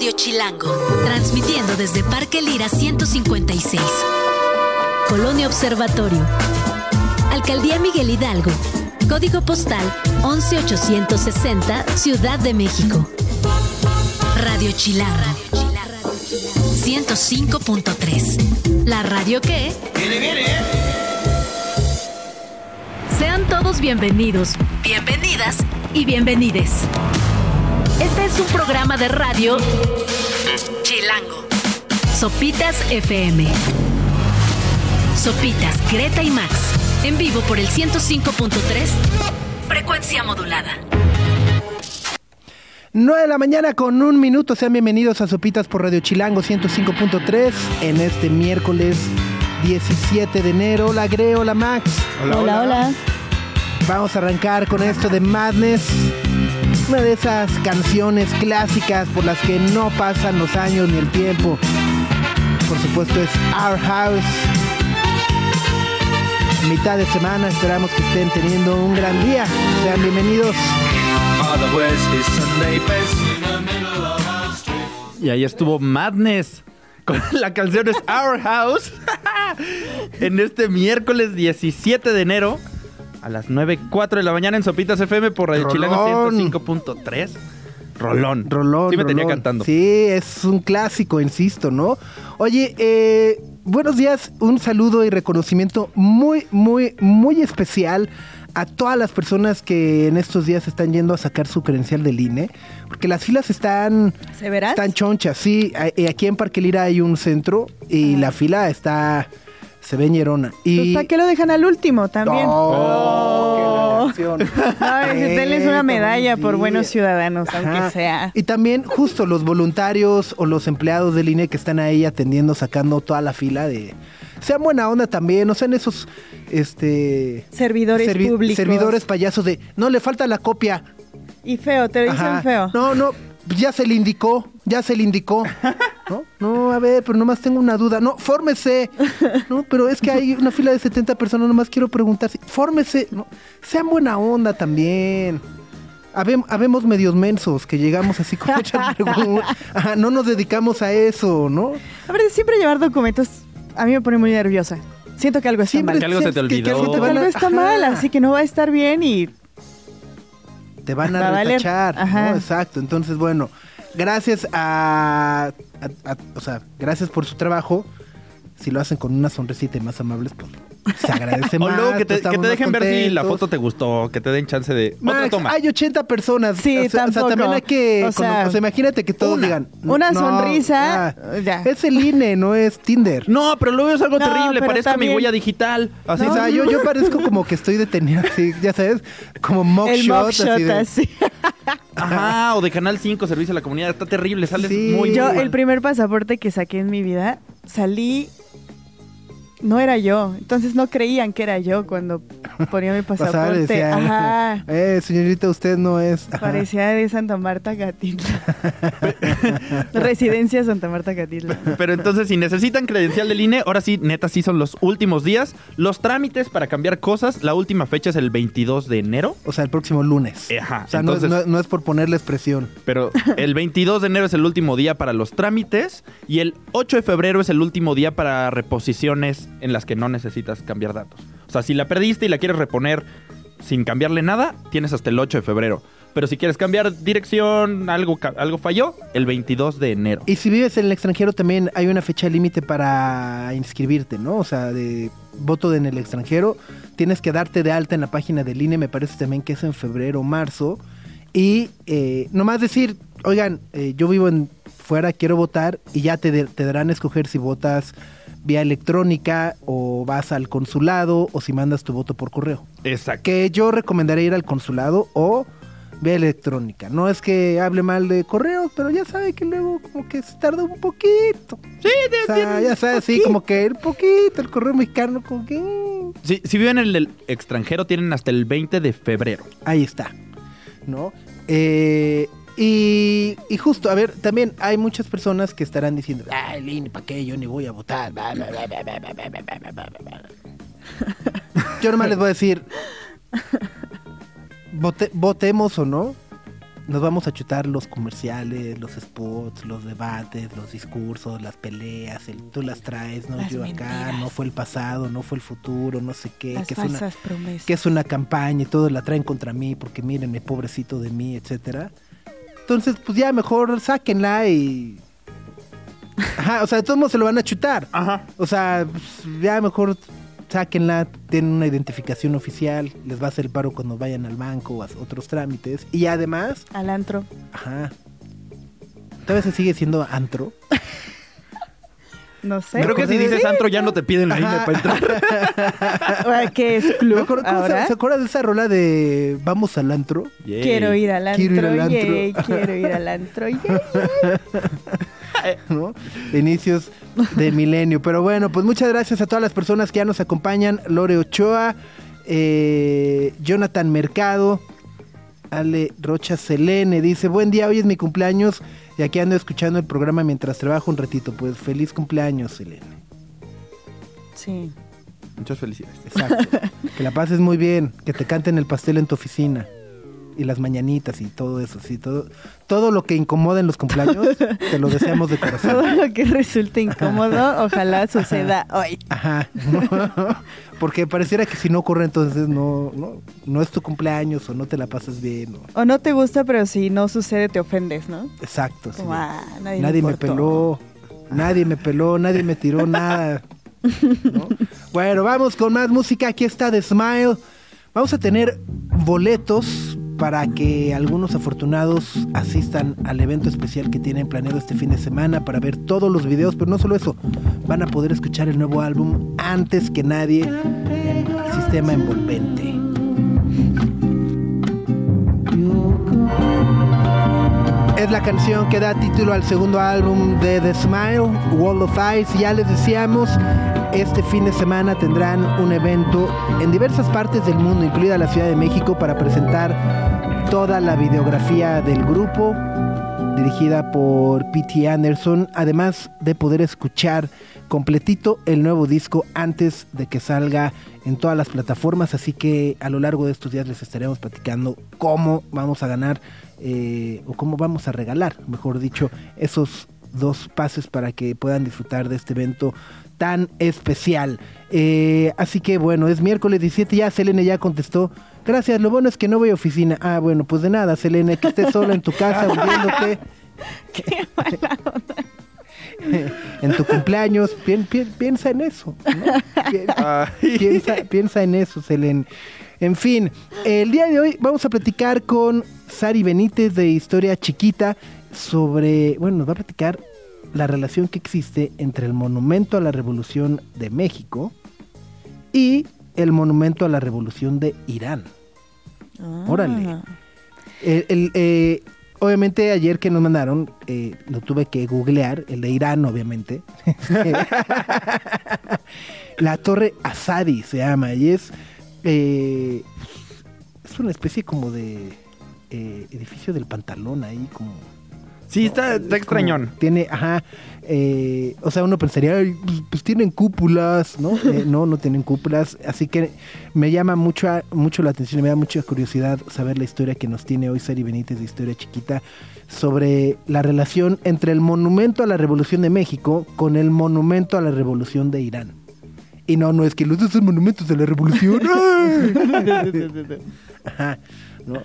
Radio Chilango, transmitiendo desde Parque Lira 156. Colonia Observatorio. Alcaldía Miguel Hidalgo. Código postal 11860, Ciudad de México. Radio Chilango. 105.3. La radio que... ¡Viene, viene! Sean todos bienvenidos, bienvenidas y bienvenides. Este es un programa de radio Chilango. Sopitas FM. Sopitas, Greta y Max. En vivo por el 105.3. Frecuencia modulada. 9 de la mañana con un minuto. Sean bienvenidos a Sopitas por Radio Chilango 105.3 en este miércoles 17 de enero. Hola, Greo, hola, Max. Hola, hola. hola. Vamos a arrancar con esto de Madness. Una de esas canciones clásicas por las que no pasan los años ni el tiempo. Por supuesto es Our House. Mitad de semana, esperamos que estén teniendo un gran día. Sean bienvenidos. Y ahí estuvo Madness. Con la canción es Our House. en este miércoles 17 de enero a las 9.04 de la mañana en Sopitas FM por Radio Chilango 105.3. Rolón. Rolón. Sí me rolón. tenía cantando. Sí, es un clásico, insisto, ¿no? Oye, eh, buenos días, un saludo y reconocimiento muy, muy, muy especial a todas las personas que en estos días están yendo a sacar su credencial del INE, porque las filas están, ¿Severas? están chonchas, sí. eh, Aquí en Parque Lira hay un centro y la fila está, se ve ñerona. Pues, Y... ¿Para qué lo dejan al último también? Oh, qué relación. No, Eh, denles una medalla por buenos ciudadanos, Ajá. aunque sea. Y también justo los voluntarios o los empleados del INE que están ahí atendiendo, sacando toda la fila de... Sean buena onda también, no sean esos este Servidores servi- públicos. servidores payasos de no le falta la copia. Y feo, te dicen Ajá. feo. No, no, ya se le indicó, ya se le indicó. No, no, a ver, pero nomás tengo una duda. No, fórmese. No, pero es que hay una fila de 70 personas, nomás quiero preguntar si fórmese. No, sean buena onda también. Habem- habemos medios mensos que llegamos así con muchas preguntas. Ajá, no nos dedicamos a eso, ¿no? A ver, siempre llevar documentos a mí me pone muy nerviosa. Siento que algo está Siempre mal. Que algo se te que- que olvidó. te Siento que algo está Ajá. mal, así que no va a estar bien y te van Va a a retachar. ¿no? Exacto. Entonces, bueno, gracias a, o sea, gracias por su trabajo. Si lo hacen con una sonrisita y más amables, pues se agradece O más. luego que te, que dejen ver si la foto te gustó, que te den chance de otra Max, toma. hay 80 personas. Sí, o sea, o sea, tampoco. también hay que. O sea, o imagínate que todos una. digan. Una "No, sonrisa, ya". Es el INE, no es Tinder. No, pero luego es algo No, terrible, parezco mi también- huella digital. Así O sea, yo, yo parezco como que estoy detenido, así, ya sabes, como el mugshot. mugshot así de- así. Ajá, o de Canal 5, Servicio a la Comunidad. Está terrible, sales Sí. muy Yo, mal. el primer pasaporte que saqué en mi vida, salí. No era yo. Entonces no creían que era yo cuando ponía mi pasaporte. decía, Ajá. eh, señorita, usted no es. Ajá. Parecía de Santa Marta Catitla. Residencia Santa Marta Catitla. Pero entonces, si necesitan credencial del INE, ahora sí, neta, sí son los últimos días. Los trámites para cambiar cosas, la última fecha es el 22 de enero. O sea, el próximo lunes. Ajá, O sea, no es- entonces- no, no es por ponerles presión. Pero el 22 de enero es el último día para los trámites y el 8 de febrero es el último día para reposiciones en las que no necesitas cambiar datos. O sea, si la perdiste y la quieres reponer sin cambiarle nada, tienes hasta el 8 de febrero. Pero si quieres cambiar dirección, algo, algo falló, el 22 de enero. Y si vives en el extranjero también hay una fecha límite para inscribirte, ¿no? O sea, de voto en el extranjero, tienes que darte de alta en la página del INE, me parece también que es en febrero o marzo. Y eh, nomás decir, oigan, eh, yo vivo en fuera, quiero votar, y ya te, te darán a escoger si votas vía electrónica o vas al consulado o si mandas tu voto por correo. Exacto. que yo recomendaría ir al consulado o vía electrónica. No es que hable mal de correos, pero ya sabe que luego como que se tarda un poquito. Sí, O sea, ya sabe, así como que el poquito, el correo mexicano, como que... mm, Si, si viven en el extranjero, tienen hasta el 20 de febrero. Ahí está, ¿no? Eh, y, justo, a ver, también hay muchas personas que estarán diciendo, ay, Lin, ¿para qué? Yo ni voy a votar. Yo nomás les voy a decir, vote, votemos o no, nos vamos a chutar los comerciales, los spots, los debates, los discursos, las peleas, el tú las traes, no las yo acá, no fue el pasado, no fue el futuro, no sé qué, las que es, una, promesas. que es una campaña y todos la traen contra mí porque mírenme, pobrecito de mí, etcétera entonces, pues ya mejor sáquenla y... Ajá, o sea, de todos modos se lo van a chutar. Ajá. O sea, pues, ya mejor sáquenla, tienen una identificación oficial, les va a hacer el paro cuando vayan al banco o a otros trámites. Y además, Al antro. ajá, todavía se sigue siendo antro. No sé. Creo que si dices antro ya no te piden la INE para entrar. ¿Qué es Me club acuerdo- ¿cómo se, ahora? se acuerda de esa rola de Vamos al antro? Quiero ir al antro, Quiero ir al antro. quiero ir al antro. ¿no? De inicios de milenio. Pero bueno, pues muchas gracias a todas las personas que ya nos acompañan. Lore Ochoa, eh, Jonathan Mercado, Ale Rocha Selene dice, buen día, hoy es mi cumpleaños y aquí ando escuchando el programa mientras trabajo un ratito. Pues feliz cumpleaños, Selene. Sí. Muchas felicidades. Exacto. que la pases muy bien, que te canten el pastel en tu oficina. Y las mañanitas y todo eso, sí, todo, todo lo que incomoda en los cumpleaños, te lo deseamos de corazón. Todo lo que resulte incómodo, ojalá suceda hoy. Ajá. ¿no? Porque pareciera que si no ocurre entonces no, no, no es tu cumpleaños o no te la pasas bien. o- O no te gusta, pero si no sucede, te ofendes, ¿no? Exacto. sí. Ah, nadie, nadie me peló, nadie me peló, nadie me tiró nada. ¿no? Bueno, vamos con más música. Aquí está The Smile. Vamos a tener boletos para que algunos afortunados asistan al evento especial que tienen planeado este fin de semana para ver todos los videos, pero no solo eso, van a poder escuchar el nuevo álbum antes que nadie en sistema envolvente. Es la canción que da título al segundo álbum de The Smile, Wall of Eyes. Ya les decíamos, este fin de semana tendrán un evento en diversas partes del mundo, incluida la Ciudad de México, para presentar toda la videografía del grupo, dirigida por P.T. Anderson, además de poder escuchar completito el nuevo disco antes de que salga en todas las plataformas, así que a lo largo de estos días les estaremos platicando cómo vamos a ganar eh, o cómo vamos a regalar, mejor dicho, esos dos pases para que puedan disfrutar de este evento tan especial. Eh, así que bueno, es miércoles 17, ya Selene ya contestó. Gracias, lo bueno es que no voy a oficina. Ah, bueno, pues de nada, Selene, que estés sola en tu casa hundiéndote. Qué mala onda. en tu cumpleaños, pien- piensa en eso. Pi- piensa, piensa en eso, Selene. En fin, el día de hoy vamos a platicar con Sari Benítez de Historia Chiquita sobre, bueno, nos va a platicar la relación que existe entre el Monumento a la Revolución de México y el Monumento a la Revolución de Irán. Órale. Ah. El, el, eh, obviamente ayer que nos mandaron, eh, lo tuve que googlear, el de Irán obviamente. la torre Asadi se llama y es, eh, es una especie como de eh, edificio del pantalón ahí como... Sí, está, Es está extrañón. Tiene, ajá, eh, o sea, uno pensaría, "Ay, pues, pues tienen cúpulas, ¿no? Eh, no, no tienen cúpulas, así que me llama mucho, mucho la atención y me da mucha curiosidad saber la historia que nos tiene hoy Sari Benítez de Historia Chiquita sobre la relación entre el monumento a la Revolución de México con el monumento a la Revolución de Irán. Y no, no es que los dos son monumentos de la revolución. Ajá, ¿no?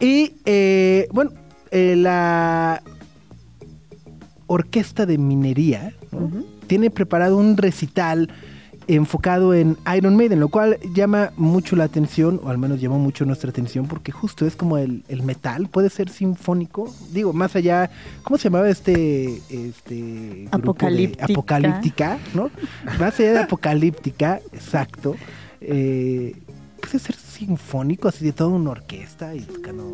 Y eh, bueno, eh, la orquesta de minería ¿no? tiene preparado un recital enfocado en Iron Maiden, lo cual llama mucho la atención, o al menos llamó mucho nuestra atención, porque justo es como el, el metal, puede ser sinfónico, digo, más allá, ¿cómo se llamaba este, este de- Apocalíptica. apocalíptica, ¿no? Más allá de apocalíptica, exacto, eh, puede ser sinfónico, así de toda una orquesta y tocando...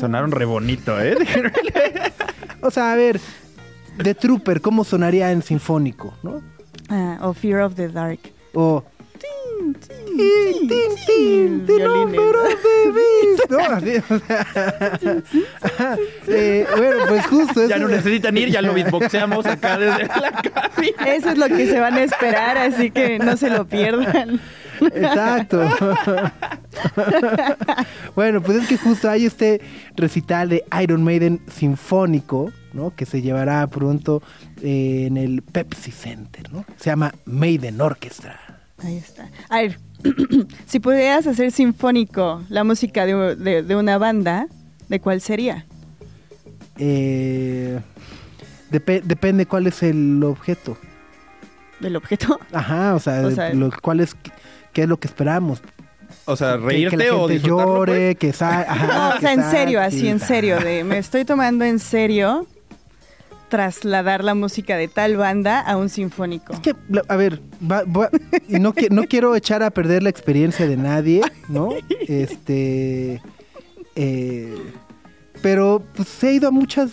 Sonaron re bonito, ¿eh? O sea, a ver, The Trooper, ¿cómo sonaría en sinfónico, no? Ah, o Fear of the Dark. O Tin, Tin, tin, tin, the Violines. number of the beast, ¿no? Así, o sea, ajá, eh, bueno, pues justo ya eso- no necesitan ir, ya lo beatboxeamos acá desde la cabina. Eso es lo que se van a esperar, así que no se lo pierdan. Exacto. bueno, pues es que justo hay este recital de Iron Maiden sinfónico, ¿no? Que se llevará pronto eh, en el Pepsi Center, ¿no? Se llama Maiden Orchestra. Ahí está. A ver, si pudieras hacer sinfónico la música de, de- de una banda, ¿de cuál sería? Eh, depe- depende cuál es el objeto. ¿Del objeto? Ajá, o sea, O sea, lo, cuál es, qué es lo que esperamos. O sea, Que- reírte que, la o gente llore, pues. que sa- ajá, No, o que sea, en serio, así en serio, de me estoy tomando en serio trasladar la música de tal banda a un sinfónico. Es que, a ver, va- va- y no, qui- no quiero echar a perder la experiencia de nadie, ¿no? Este. eh, pero pues he ido a muchas.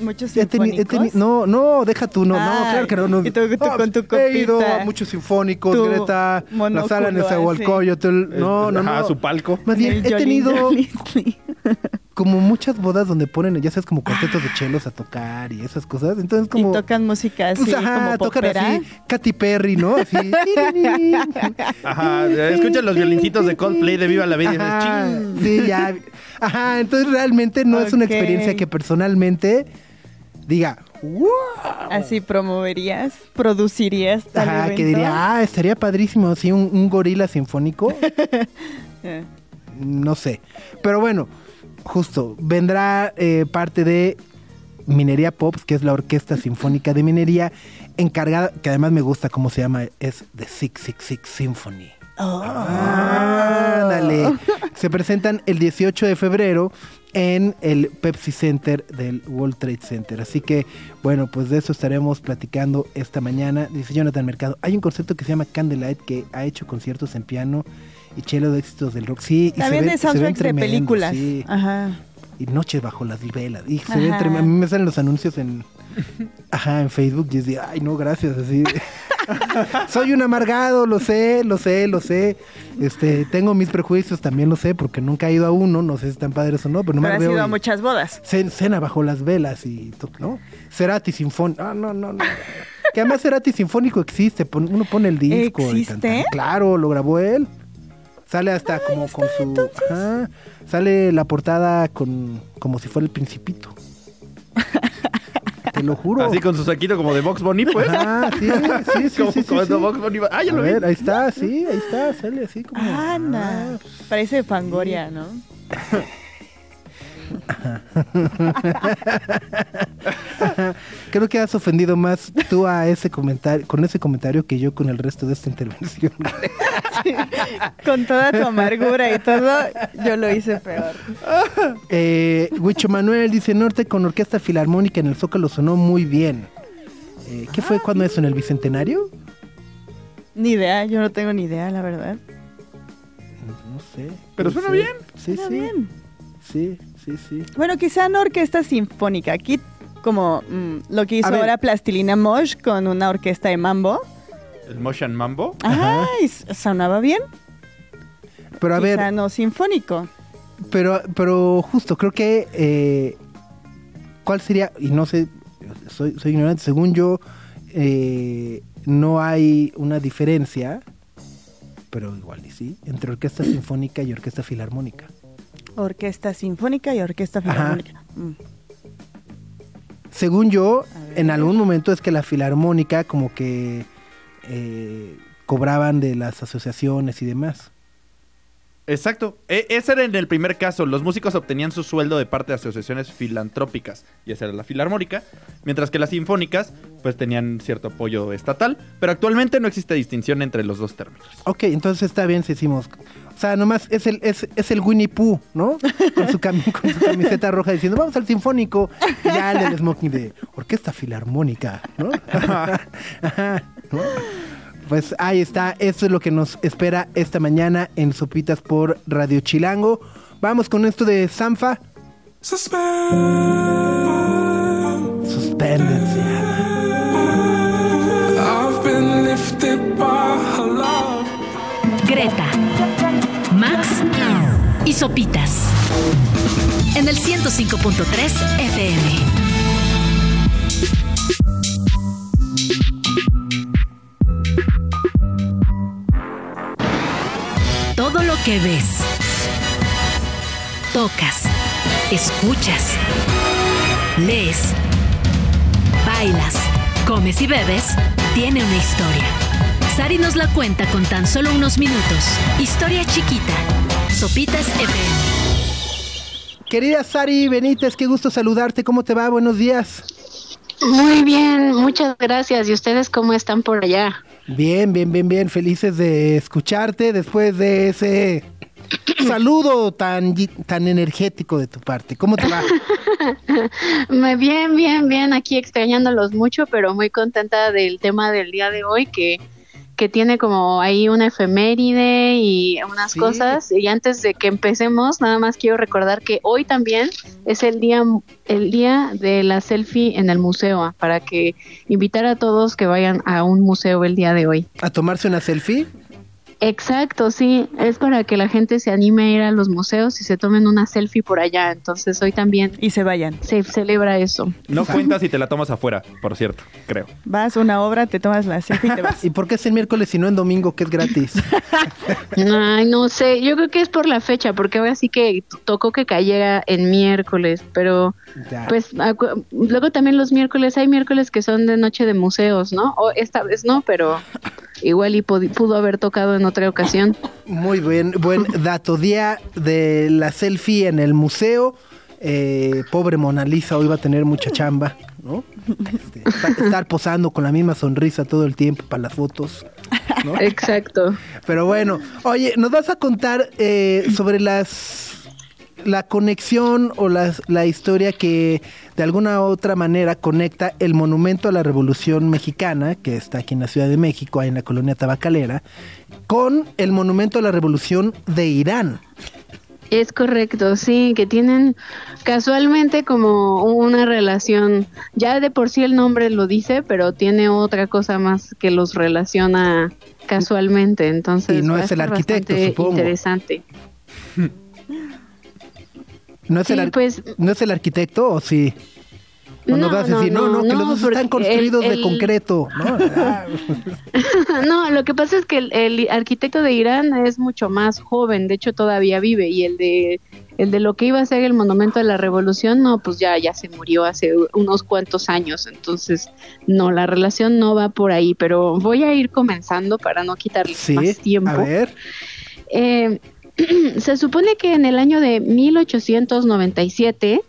Muchos he teni- he sinfónicos. teni- no, no, deja tú, no, no, Ay, claro que no. no. y tú- tú Ah, con tu He ido copita, a muchos sinfónicos, tu Greta, la sala en así. Nezahualcóyotl. No, no, no. su palco. Más bien, El he tenido como muchas bodas donde ponen, ya sabes, como cuartetos de chelos a tocar y esas cosas. Entonces, como. y tocan música así Pues, ajá, como tocan popera. así, Katy Perry, ¿no? Así. Ajá, escuchas los violincitos de Coldplay de Viva la Vida sí, ya. Ajá, entonces realmente no es una experiencia que personalmente diga, "Wow". Así promoverías, producirías tal Ajá, que diría, ah, estaría padrísimo, así un, un gorila sinfónico. Eh, no sé. Pero bueno, justo, vendrá eh, parte de Minería Pops, que es la orquesta sinfónica de minería, encargada, que además me gusta cómo se llama, es The Six Six Six Symphony. Ándale. Se presentan el 18 de febrero en el Pepsi Center del World Trade Center. Así que, bueno, pues de eso estaremos platicando esta mañana. Dice Jonathan Mercado, hay un concepto que se llama Candlelight que ha hecho conciertos en piano y chelo de éxitos del rock. Sí, y También se ven- de soundtracks de películas. sí. Ajá. Y Noches bajo las velas. Y se ven A mí me salen los anuncios en, ajá, en Facebook y es de, ay, no, gracias. Así. Soy un amargado, lo sé, lo sé, lo sé. Este, tengo mis prejuicios, también lo sé, porque nunca he ido a uno, no sé si están padres o no, pero no Pero me has veo. ido a muchas bodas. Cen- Cena bajo las velas y to- ¿no? Cerati Sinfónico. Ah, no, no, no. Que además Cerati Sinfónico existe, uno pone el disco. ¿Existe? Claro, lo grabó él. Sale hasta como con su. Ajá, sale la portada con como si fuera el principito. Te lo juro. Así con su saquito como de Box Bunny, pues. Ajá, sí, sí, sí, como sí, sí, cuando sí. Bugs Bunny va- Ah, ya A lo vi. ver, ahí está, sí, ahí está, sale así como. Anda. Ah, Parece Fangoria, ¿no? Creo que has ofendido más tú a ese comentario, con ese comentario que yo con el resto de esta intervención. Con toda tu amargura y todo, yo lo hice peor. Eh, Huicho Manuel dice Norte con orquesta filarmónica en el Zócalo sonó muy bien. Eh, ¿Qué fue cuando eso? ¿En el Bicentenario? Ni idea, yo no tengo ni idea, la verdad. No sé. Pero suena sé. bien. Sí, Suena sí. bien. Sí, sí, sí. Bueno, quizá no orquesta sinfónica. Aquí, como mm, lo que hizo A ver. ahora Plastilina Mosh con una orquesta de mambo. El Motion Mambo. Ajá. Ay, sonaba bien. Pero a quizá ver, no sinfónico. pero, pero justo, creo que eh, ¿cuál sería? Y no sé, soy, soy ignorante, según yo, eh, no hay una diferencia, pero igual y sí, entre orquesta sinfónica y orquesta filarmónica. Orquesta sinfónica y orquesta filarmónica. Mm. Según yo, en algún momento es que la filarmónica como que eh, cobraban de las asociaciones y demás. Exacto. E- ese era en el primer caso. Los músicos obtenían su sueldo de parte de asociaciones filantrópicas. Y esa era la filarmónica. Mientras que las sinfónicas, pues tenían cierto apoyo estatal. Pero actualmente no existe distinción entre los dos términos. Ok, entonces está bien si decimos... O sea, nomás es el, es, es el Winnie Pooh, ¿no? Con su, cami- con su camiseta roja diciendo, vamos al sinfónico. Y ya el smoking de orquesta filarmónica, ¿no? Ajá, ¿no? Pues ahí está, eso es lo que nos espera esta mañana en Sopitas por Radio Chilango. Vamos con esto de Sanfa. Suspendencia. I've been lifted by her love. Greta, Max y Sopitas. En el 105.3 FM. Que ves, tocas, escuchas, lees, bailas, comes y bebes, tiene una historia. Sari nos la cuenta con tan solo unos minutos. Historia chiquita. Sopitas FM. Querida Sari Benítez, qué gusto saludarte. ¿Cómo te va? Buenos días. Muy bien, muchas gracias. ¿Y ustedes cómo están por allá? Bien, bien, bien, bien. Felices de escucharte después de ese saludo tan, tan energético de tu parte. ¿Cómo te va? Muy bien, bien, bien. Aquí extrañándolos mucho, pero muy contenta del tema del día de hoy que que tiene como ahí una efeméride y unas Sí. cosas. Y antes de que empecemos, nada más quiero recordar que hoy también es el día el día de la selfie en el museo, ah, para que invitar a todos que vayan a un museo el día de hoy. ¿A tomarse una selfie? Exacto, sí, es para que la gente se anime a ir a los museos y se tomen una selfie por allá. Entonces hoy también Y se vayan. se celebra eso. No cuentas si te la tomas afuera, por cierto, creo. Vas a una obra, te tomas la selfie y te vas. ¿Y por qué es el miércoles y no en domingo, que es gratis? Ay, no sé, yo creo que es por la fecha, porque ahora sí que tocó que cayera en miércoles, pero Ya. pues luego también los miércoles, hay miércoles que son de noche de museos, ¿no? O esta vez no, pero igual y pudo haber tocado en otra ocasión. Muy buen, buen dato. Día de la selfie en el museo. Eh, pobre Mona Lisa hoy va a tener mucha chamba, ¿no? Este, estar, estar posando con la misma sonrisa todo el tiempo para las fotos, ¿no? Exacto. Pero bueno, oye, nos vas a contar eh, sobre las la conexión o las, la historia que de alguna u otra manera conecta el monumento a la Revolución Mexicana, que está aquí en la Ciudad de México, ahí en la colonia tabacalera, con el monumento a la Revolución de Irán. Es correcto, sí, que tienen casualmente como una relación, ya de por sí el nombre lo dice, pero tiene otra cosa más que los relaciona casualmente, entonces Y no es el arquitecto, bastante supongo. Interesante. ¿No es, Sí, el, pues- ¿No es el arquitecto o sí? ¿O nos No, vas a decir, no, no, no, que no, los dos están construidos el- de concreto, ¿no? No, lo que pasa es que el, el arquitecto de Irán es mucho más joven, de hecho todavía vive y el de el de lo que iba a ser el monumento de la revolución, no, pues ya ya se murió hace unos cuantos años, entonces no, la relación no va por ahí, pero voy a ir comenzando para no quitarles sí, más tiempo. a ver. Eh, se supone que en el año de 1897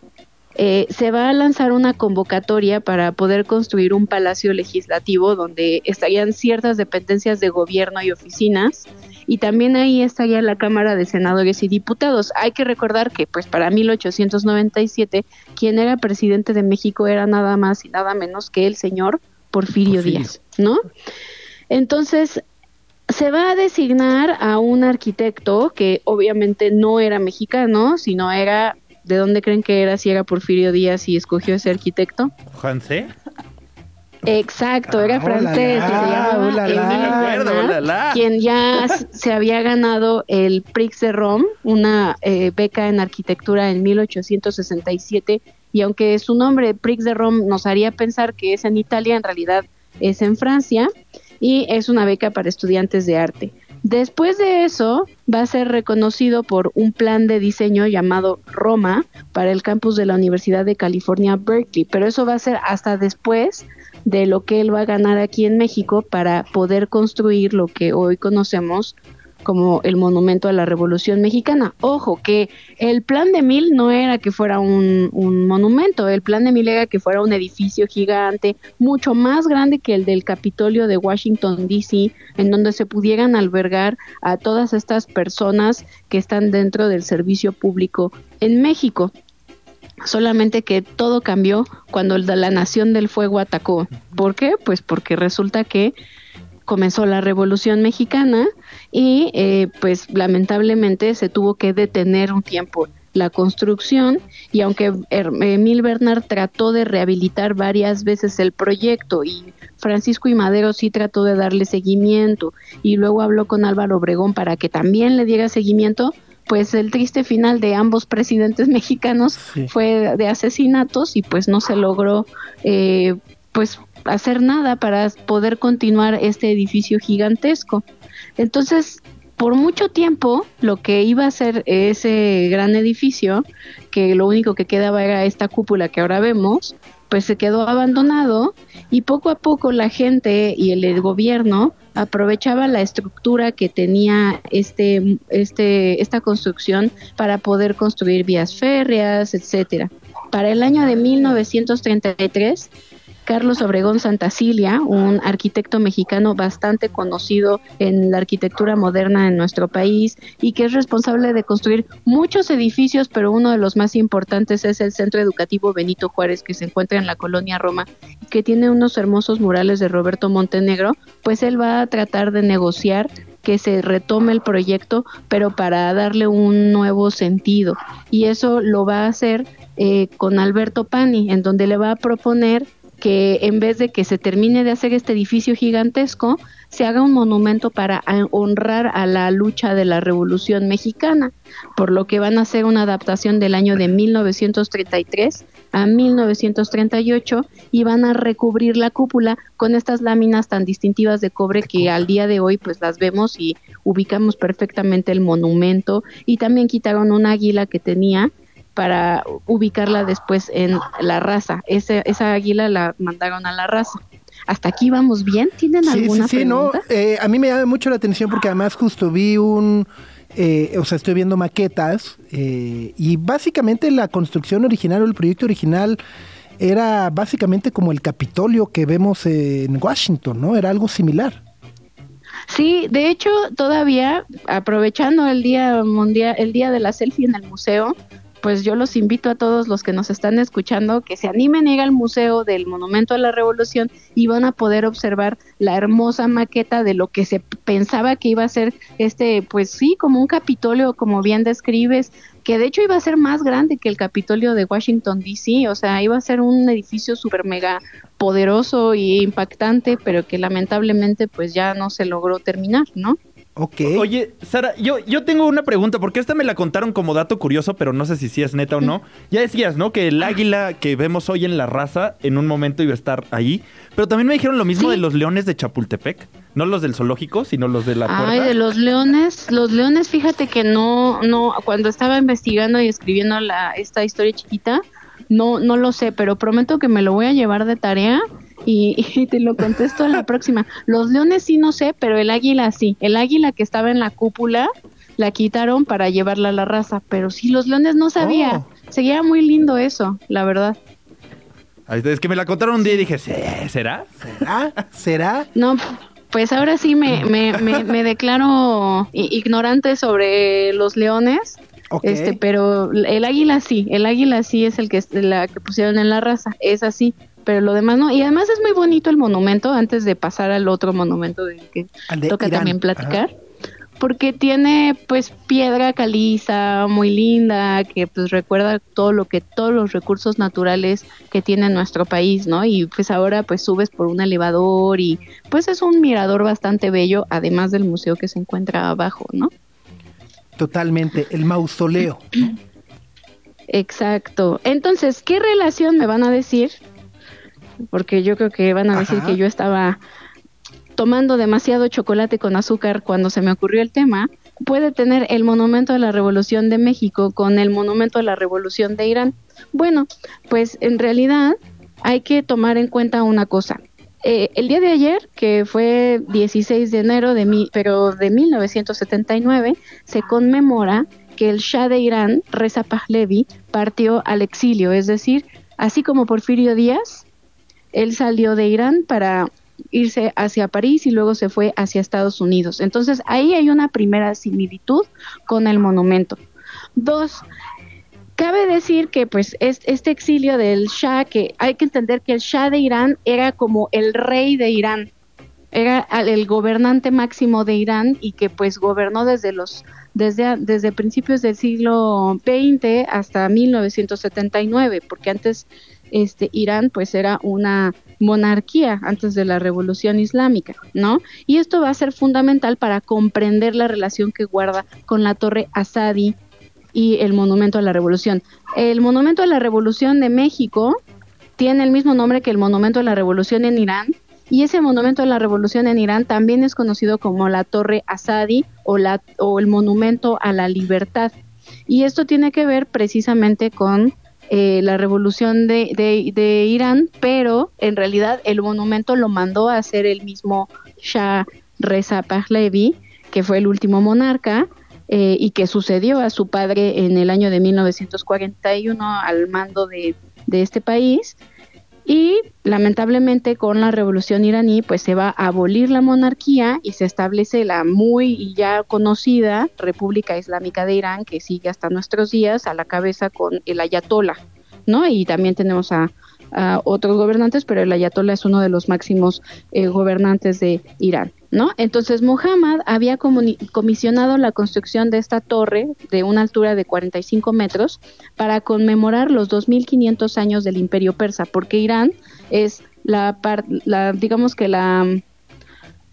eh, se va a lanzar una convocatoria para poder construir un palacio legislativo donde estarían ciertas dependencias de gobierno y oficinas y también ahí estaría la Cámara de Senadores y Diputados. Hay que recordar que pues para 1897 quien era presidente de México era nada más y nada menos que el señor Porfirio, Porfirio. Díaz, ¿no? Entonces, se va a designar a un arquitecto que obviamente no era mexicano, sino era, ¿de dónde creen que era? Si era Porfirio Díaz y escogió ese arquitecto. ¿Juanse? Exacto, era Ah, francés, quien ya se había ganado el Prix de Rome, una eh, beca en arquitectura en 1867, y aunque su nombre Prix de Rome nos haría pensar que es en Italia, en realidad es en Francia, y es una beca para estudiantes de arte. Después de eso, va a ser reconocido por un plan de diseño llamado Roma para el campus de la Universidad de California, Berkeley, pero eso va a ser hasta después de lo que él va a ganar aquí en México para poder construir lo que hoy conocemos como el monumento a la Revolución Mexicana. Ojo, que el plan de Mil no era que fuera un, un monumento, el plan de Mil era que fuera un edificio gigante, mucho más grande que el del Capitolio de Washington, D.C., en donde se pudieran albergar a todas estas personas que están dentro del servicio público en México. Solamente que todo cambió cuando la Nación del Fuego atacó. ¿Por qué? Pues porque resulta que comenzó la Revolución Mexicana y eh, pues lamentablemente se tuvo que detener un tiempo la construcción y aunque Emil Bernard trató de rehabilitar varias veces el proyecto y Francisco y Madero sí trató de darle seguimiento y luego habló con Álvaro Obregón para que también le diera seguimiento, pues el triste final de ambos presidentes mexicanos Sí. fue de asesinatos y pues no se logró eh, pues hacer nada para poder continuar este edificio gigantesco. Entonces, por mucho tiempo lo que iba a ser ese gran edificio, que lo único que quedaba era esta cúpula que ahora vemos, pues se quedó abandonado y poco a poco la gente y el, gobierno aprovechaba la estructura que tenía este, este, esta construcción para poder construir vías férreas, etcétera. Para el año de 1933 Carlos Obregón Santacilia, un arquitecto mexicano bastante conocido en la arquitectura moderna en nuestro país y que es responsable de construir muchos edificios, pero uno de los más importantes es el Centro Educativo Benito Juárez que se encuentra en la colonia Roma que tiene unos hermosos murales de Roberto Montenegro, pues él va a tratar de negociar que se retome el proyecto, pero para darle un nuevo sentido. Y eso lo va a hacer eh, con Alberto Pani, en donde le va a proponer que en vez de que se termine de hacer este edificio gigantesco, se haga un monumento para honrar a la lucha de la Revolución Mexicana, por lo que van a hacer una adaptación del año de 1933 a 1938 y van a recubrir la cúpula con estas láminas tan distintivas de cobre que al día de hoy pues las vemos y ubicamos perfectamente el monumento. Y también quitaron un águila que tenía para ubicarla después en la raza. Ese, esa águila la mandaron a la raza. ¿Hasta aquí vamos bien? ¿Tienen Sí, alguna sí, sí, pregunta? eh, a mí me llama mucho la atención porque además justo vi un, eh, o sea, estoy viendo maquetas eh, y básicamente la construcción original o el proyecto original era básicamente como el Capitolio que vemos en Washington, ¿no? Era algo similar. Sí, de hecho, todavía aprovechando el día mundial, el día de la selfie en el museo, pues yo los invito a todos los que nos están escuchando que se animen a ir al museo del Monumento a la Revolución y van a poder observar la hermosa maqueta de lo que se pensaba que iba a ser este, pues sí, como un Capitolio, como bien describes, que de hecho iba a ser más grande que el Capitolio de Washington DC, o sea, iba a ser un edificio súper mega poderoso y impactante, pero que lamentablemente pues ya no se logró terminar, ¿no? Ok. Oye, Sara, yo, yo tengo una pregunta, porque esta me la contaron como dato curioso, pero no sé si sí es neta o no. Ya decías, ¿no? Que el águila que vemos hoy en la raza en un momento iba a estar ahí. Pero también me dijeron lo mismo Sí. de los leones de Chapultepec. No los del zoológico, sino los de la puerta. Ay, de los leones, los leones, fíjate que no, no, cuando estaba investigando y escribiendo la, esta historia chiquita, no, no lo sé, pero prometo que me lo voy a llevar de tarea y, y te lo contesto a la próxima. Los leones sí no sé, pero el águila sí. El águila que estaba en la cúpula la quitaron para llevarla a la raza, pero sí los leones no sabía. Oh. Seguía muy lindo eso, la verdad. Es que me la contaron un día y dije, "¿Sí? ¿será? ¿Será? ¿Será? No, pues ahora sí me, me, me, me declaro ignorante sobre los leones. Ok. Este, pero el águila sí, el águila sí es el que la que pusieron en la raza, es así, pero lo demás no. Y además es muy bonito el monumento antes de pasar al otro monumento del que de toca Irán. también platicar. Porque tiene pues piedra caliza muy linda que pues recuerda todo lo que todos los recursos naturales que tiene nuestro país, ¿no? Y pues ahora pues subes por un elevador y pues es un mirador bastante bello además del museo que se encuentra abajo, ¿no? Totalmente. El mausoleo. Exacto. Entonces, ¿qué relación me van a decir? Porque yo creo que van a decir Ajá. que yo estaba tomando demasiado chocolate con azúcar cuando se me ocurrió el tema. Puede tener el monumento de la Revolución de México con el monumento de la Revolución de Irán. Bueno, pues en realidad hay que tomar en cuenta una cosa. Eh, el día de ayer, que fue 16 de enero de mi, pero de 1979, se conmemora que el Shah de Irán, Reza Pahlavi, partió al exilio, es decir, así como Porfirio Díaz, él salió de Irán para irse hacia París y luego se fue hacia Estados Unidos. Entonces ahí hay una primera similitud con el monumento. Dos, cabe decir que pues es- este exilio del Shah, que hay que entender que el Shah de Irán era como el rey de Irán, era el gobernante máximo de Irán y que pues gobernó desde los desde desde principios del siglo XX hasta 1979, porque antes este Irán pues era una monarquía antes de la revolución islámica, ¿no? Y esto va a ser fundamental para comprender la relación que guarda con la torre Asadi y el monumento a la revolución. El monumento a la revolución de México tiene el mismo nombre que el monumento a la revolución en Irán Y ese monumento de la revolución en Irán también es conocido como la Torre Asadi o, la, o el Monumento a la Libertad. Y esto tiene que ver precisamente con eh, la revolución de, de, Irán, pero en realidad el monumento lo mandó a hacer el mismo Shah Reza Pahlavi, que fue el último monarca, eh, y que sucedió a su padre en el año de 1941 al mando de, de este país. Y lamentablemente con la revolución iraní pues se va a abolir la monarquía y se establece la muy ya conocida República Islámica de Irán que sigue hasta nuestros días a la cabeza con el ayatollah, ¿no? Y también tenemos a, a otros gobernantes, pero el ayatollah es uno de los máximos eh, gobernantes de Irán. ¿No? Entonces Muhammad había comisionado la construcción de esta torre de una altura de 45 metros para conmemorar los 2.500 años del Imperio Persa, porque Irán es la digamos que la,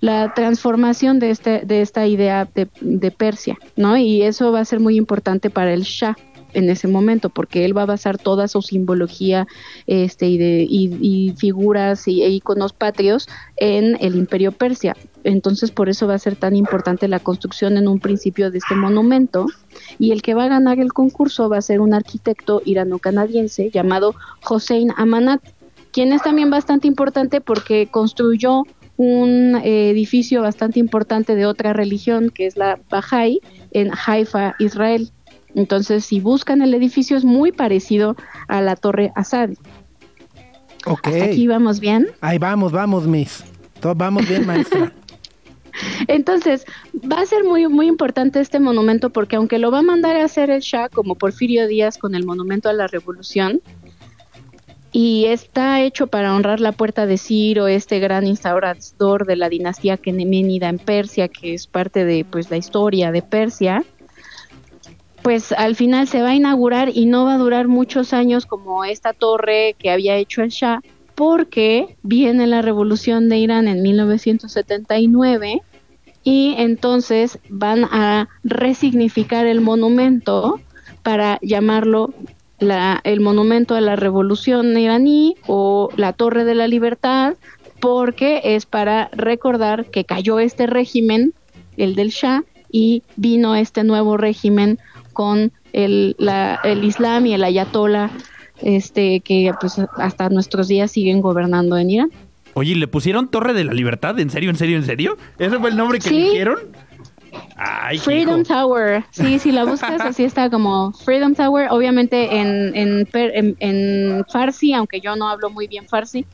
la transformación de, este, de esta idea de, de Persia, ¿no? Y eso va a ser muy importante para el Shah en ese momento, porque él va a basar toda su simbología este, y, de, y, y figuras y, e iconos patrios en el imperio persia. Entonces, por eso va a ser tan importante la construcción en un principio de este monumento. Y el que va a ganar el concurso va a ser un arquitecto irano-canadiense llamado Hossein Amanat, quien es también bastante importante porque construyó un eh, edificio bastante importante de otra religión, que es la Bahá'í, en Haifa, Israel. Entonces, si buscan el edificio, es muy parecido a la Torre Assad. Ok. Hasta aquí vamos bien. Ahí vamos, vamos, Miss. Vamos bien, maestra. Entonces, va a ser muy, muy importante este monumento porque aunque lo va a mandar a hacer el Shah como Porfirio Díaz con el monumento a la revolución, y está hecho para honrar la puerta de Ciro, este gran instaurador de la dinastía Kenémenida en Persia, que es parte de pues la historia de Persia, pues al final se va a inaugurar y no va a durar muchos años como esta torre que había hecho el Shah, porque viene la revolución de Irán en 1979 y entonces van a resignificar el monumento para llamarlo la, el monumento a la revolución iraní o la torre de la libertad porque es para recordar que cayó este régimen, el del Shah, y vino este nuevo régimen con el, la, el Islam y el Ayatollah, este, que pues hasta nuestros días siguen gobernando en Irán. Oye, ¿le pusieron Torre de la Libertad? ¿En serio, en serio, en serio? ¿Ese fue el nombre que Sí. Ay, Freedom hijo. Tower, sí, si la buscas así está como Freedom Tower, obviamente en, en, en, en Farsi, aunque yo no hablo muy bien Farsi,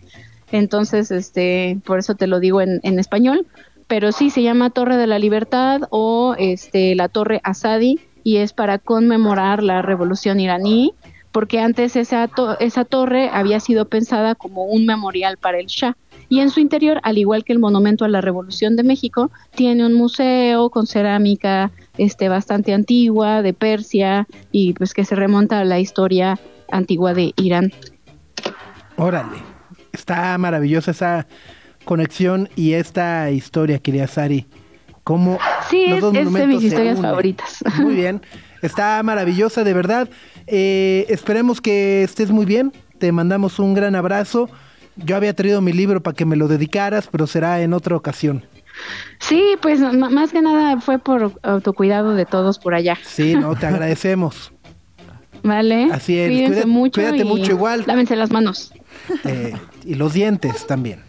entonces este, por eso te lo digo en, en español, pero sí se llama Torre de la Libertad o este la Torre Asadi y es para conmemorar la revolución iraní, porque antes esa, esa torre había sido pensada como un memorial para el Shah. Y en su interior, al igual que el Monumento a la Revolución de México, tiene un museo con cerámica este, bastante antigua de Persia y pues que se remonta a la historia antigua de Irán. Órale. Está maravillosa esa conexión y esta historia, querida Sari. Cómo Sí, los es- dos es de mis historias favoritas. Muy bien. Está maravillosa, de verdad. Eh, esperemos que estés muy bien. Te mandamos un gran abrazo. Yo había traído mi libro para que me lo dedicaras, pero será en otra ocasión. Sí, pues más que nada fue por autocuidado de todos por allá. Sí, no, te agradecemos. ¿Vale? Así es, Cuídense cuídate- mucho. cuídate y mucho igual. Lávense las manos. Eh, y los dientes también.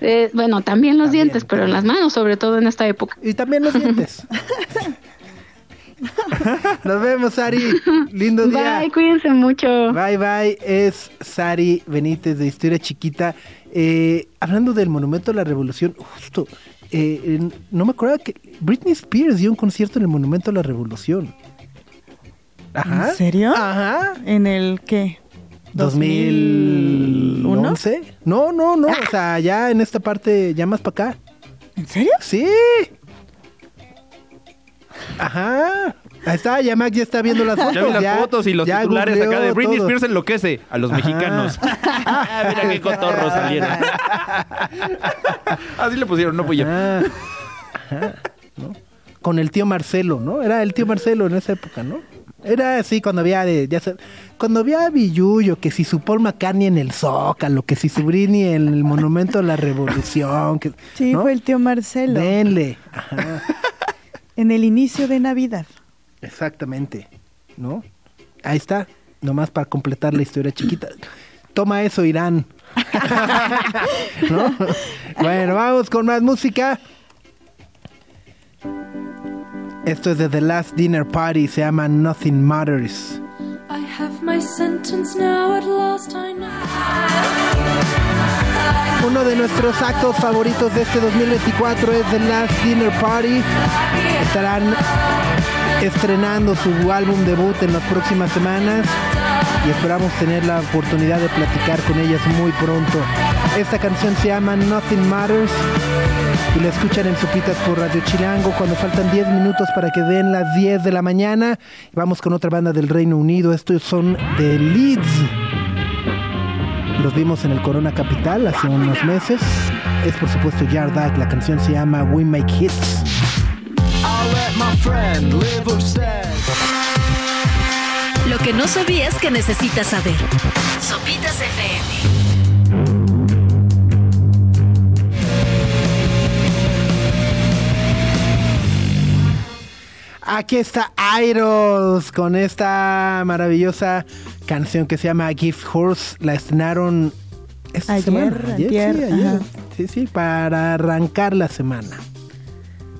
Eh, bueno, también los También, dientes, pero en las manos, sobre todo en esta época. Y también los dientes. Nos vemos, Sari. Lindo día. Bye, cuídense mucho. Bye bye, es Sari Benítez de Historia Chiquita. Eh, hablando del Monumento a la Revolución, justo, eh, no me acuerdo que Britney Spears dio un concierto en el Monumento a la Revolución. Ajá. ¿En serio? Ajá. ¿En el qué? 2011. No, no, no, o sea, ya en esta parte, ya más para acá. ¿En serio? Sí. Ajá. Ahí está, ya Max ya está viendo las fotos. Ya vi las fotos y los ya titulares acá de Britney todo. Spears enloquece a los Ajá. mexicanos. Ah, Mira qué cotorros salieron. Así le pusieron, no fui yo. Ajá, ¿no? Con el tío Marcelo, ¿no? Era el tío Marcelo en esa época, ¿no? Era así cuando había de, ya cuando había Billuyo, que si su Paul McCartney en el Zócalo, que si su Britney en el Monumento a la Revolución, que Sí, ¿no? fue el tío Marcelo. Denle. Ajá, En el inicio de Navidad. exactamente. ¿No? Ahí está. Nomás para completar la historia chiquita. Toma eso, Irán. ¿No? Bueno, vamos con más música. Esto es de The Last Dinner Party, se llama Nothing Matters. I have my sentence now at last I know. Uno de nuestros actos favoritos de este 2024 es The Last Dinner Party. Estarán estrenando su álbum debut en las próximas semanas y esperamos tener la oportunidad de platicar con ellas muy pronto. Esta canción se llama Nothing Matters y la escuchan en Sopitas por Radio Chilango cuando faltan 10 minutos para que den las 10 de la mañana. Vamos con otra banda del Reino Unido. Estos son The Leeds. Los vimos en el Corona Capital hace unos meses. Es por supuesto Yardak. La canción se llama We Make Hits. Lo que no sabías que necesitas saber. Sopitas FM. Aquí está Idols con esta maravillosa canción que se llama Gift Horse. La estrenaron esta Ayer, semana. antier, sí, ayer. Sí, sí, para arrancar la semana.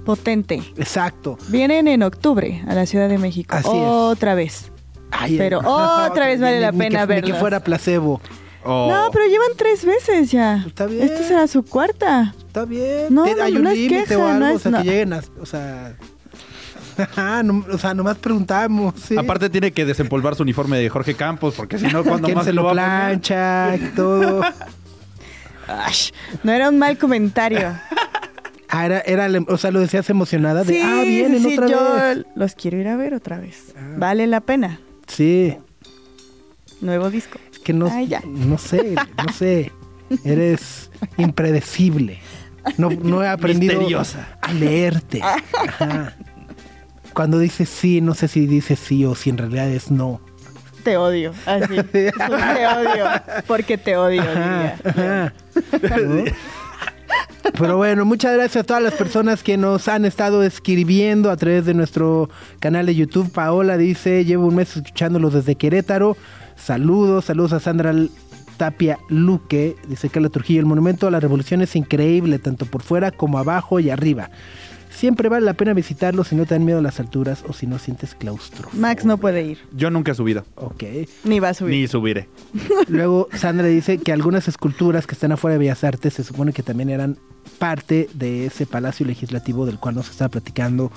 Potente. Exacto. Vienen en octubre a la Ciudad de México. Así es. Otra vez. Ay, Pero otra vez vale ni- la ni pena ni que fuera placebo. Oh. No, pero llevan tres veces ya. Está bien. Esta será su cuarta. Está bien. No, no, Hay no un es límite queja, o algo. no o es- sea, no. que lleguen a. O sea. Ajá, no- o sea, nomás preguntamos. sí. Aparte tiene que desempolvar su uniforme de Jorge Campos, porque si no, cuando ¿Quién más se lo lo va a poner? plancha y todo. Ash, no era un mal comentario. Ah, era, era, o sea, lo decías emocionada de, sí, ah, vienen sí, otra yo vez. Ah. los quiero ir a ver otra vez. Vale la pena. Sí, Nuevo disco. es que no, Ay, ya. no sé, no sé. Eres impredecible. No, no he aprendido Misteriosa. a leerte. Ajá. Cuando dices sí, no sé si dices sí o si en realidad es no. Te odio. Así. te odio. Porque te odio. Ajá, diría. ajá. ¿No? Pero bueno, muchas gracias a todas las personas que nos han estado escribiendo a través de nuestro canal de YouTube. Paola dice, llevo un mes escuchándolos desde Querétaro. Saludos, saludos a Sandra Tapia Luque. Dice que la Trujillo, el monumento a la revolución es increíble, tanto por fuera como abajo y arriba. Siempre vale la pena visitarlo si no te dan miedo a las alturas o si no sientes claustro. Max no puede ir. Yo nunca he subido, Ok. Ni va a subir. ni subiré. Luego Sandra dice que algunas esculturas que están afuera de Bellas Artes se supone que también eran parte de ese palacio legislativo del cual nos estaba platicando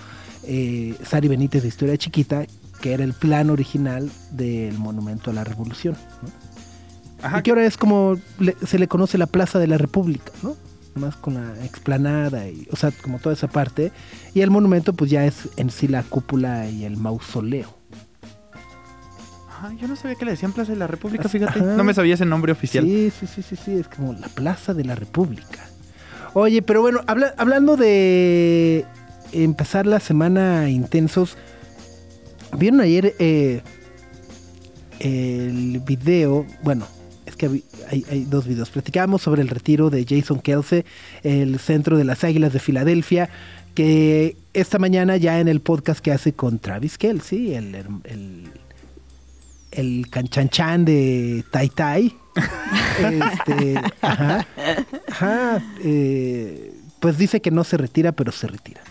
eh, Sari Benítez de Historia Chiquita, que era el plan original del Monumento a la Revolución. ¿no? Ajá. Y que ahora es como le- se le conoce la Plaza de la República, ¿no? Más con la explanada, y, o sea, como toda esa parte. Y el monumento pues ya es en sí la cúpula y el mausoleo. Ajá, yo no sabía que le decían Plaza de la República, fíjate. Ajá. No me sabía ese nombre oficial. Sí, sí, sí, sí, sí, es como la Plaza de la República. Oye, pero bueno, habla- hablando de empezar la semana intensos, ¿vieron ayer eh, el video? Bueno, que hay, hay dos videos. Platicábamos sobre el retiro de Jason Kelsey, el centro de las Águilas de Filadelfia, que esta mañana ya en el podcast que hace con Travis Kelsey, el, el, el canchanchan de Tai Tai. este, ajá, ajá, eh, pues dice que no se retira, pero se retira.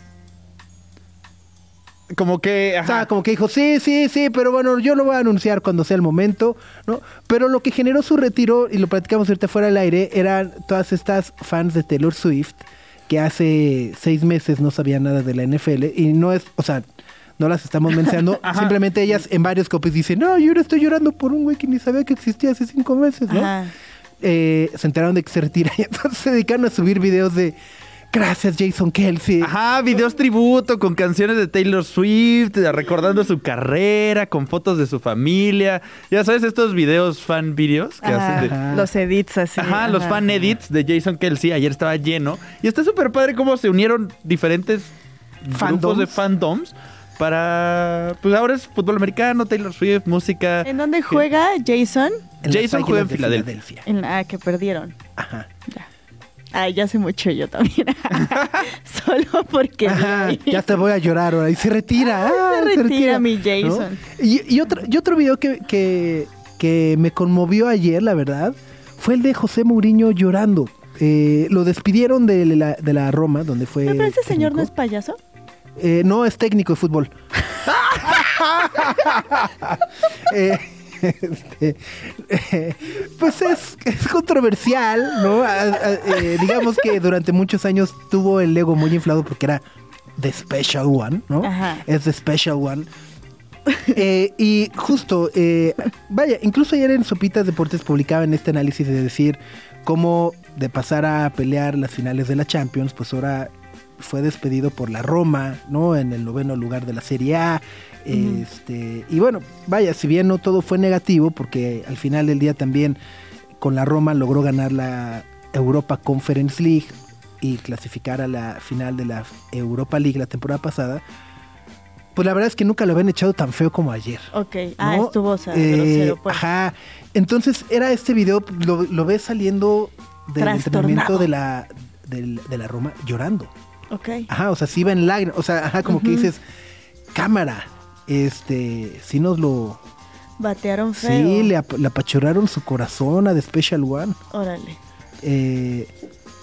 Como que, O sea, como que dijo, sí, sí, sí, pero bueno, yo lo voy a anunciar cuando sea el momento, ¿no? Pero lo que generó su retiro, y lo platicamos ahorita fuera del aire, eran todas estas fans de Taylor Swift que hace seis meses no sabían nada de la NFL y no es, o sea, no las estamos mencionando, simplemente ellas en varios copies dicen, no, yo ahora estoy llorando por un güey que ni sabía que existía hace cinco meses, ¿no? Ajá. Eh, se enteraron de que se retira y entonces se dedicaron a subir videos de, gracias Jason Kelsey. Ajá, videos tributo con canciones de Taylor Swift, recordando su carrera, con fotos de su familia. Ya sabes, estos videos fan videos que Ajá, hacen de... Los edits así. Ajá, los fan edits de Jason Kelsey. Ayer estaba lleno. Y está súper padre cómo se unieron diferentes grupos Fandoms. de fandoms para... Pues ahora es fútbol americano, Taylor Swift, música. ¿En dónde juega Jason? En Jason juega en de Filadelfia. En la ah, que perdieron. Ajá. Ay, ya sé mucho yo también. Solo porque... Ajá, ya te voy a llorar ahora. Y se retira. Ah, ah, se retira mi Jason. ¿no? Y, y otro, y otro video que, que, que me conmovió ayer, la verdad, fue el de José Mourinho llorando. Eh, lo despidieron de la, de la Roma, donde fue. ¿No, pero ese señor no es payaso? Eh, no, es técnico de fútbol. Eh, este, eh, pues es, es controversial, ¿no? A- a- eh, digamos que durante muchos años tuvo el ego muy inflado porque era The Special One, ¿no? Ajá. Es The Special One. Eh, y justo, eh, vaya, incluso ayer en Sopitas Deportes publicaban este análisis de decir cómo de pasar a pelear las finales de la Champions, pues ahora fue despedido por la Roma, ¿no? En el noveno lugar de la Serie A. Este, y bueno, vaya, si bien no todo fue negativo, porque al final del día también con la Roma logró ganar la Europa Conference League y clasificar a la final de la Europa League la temporada pasada. Pues la verdad es que nunca lo habían echado tan feo como ayer. Ok. Ah, estuvo, o sea, Eh, grosero, pues. Ajá. Entonces era este video, lo, lo ves saliendo del entrenamiento de la, del- de la Roma llorando. Ok. Ajá, o sea, sí iba en lágrimas. O sea, ajá, como que dices, cámara, este, sí nos lo... Batearon feo. Sí, le, ap- le apachurraron su corazón a The Special One. Órale. Eh,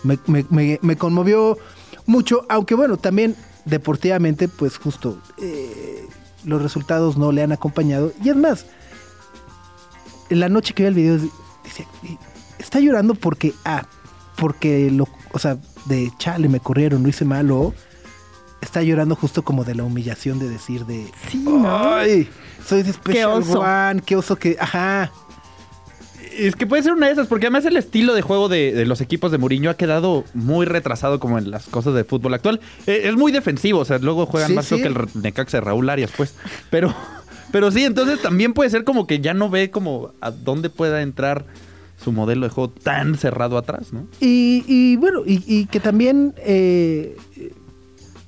me, me- me- me conmovió mucho, aunque bueno, también deportivamente, pues justo eh, los resultados no le han acompañado. Y es más, en la noche que vi el video, dice, está llorando porque, ah, porque lo, o sea, de chale, me corrieron, lo hice mal, o está llorando justo como de la humillación de decir de, Sí, ¿no? ay, soy de Special oso. One, qué oso que, ajá. Es que puede ser una de esas, porque además el estilo de juego de, de los equipos de Mourinho ha quedado muy retrasado como en las cosas de fútbol actual. Eh, es muy defensivo, o sea, luego juegan Sí, más sí. que el Necaxa de Raúl Arias, pues. Pero, pero sí, entonces también puede ser como que ya no ve como a dónde pueda entrar su modelo de juego tan cerrado atrás, ¿no? Y, y bueno, y, que también eh,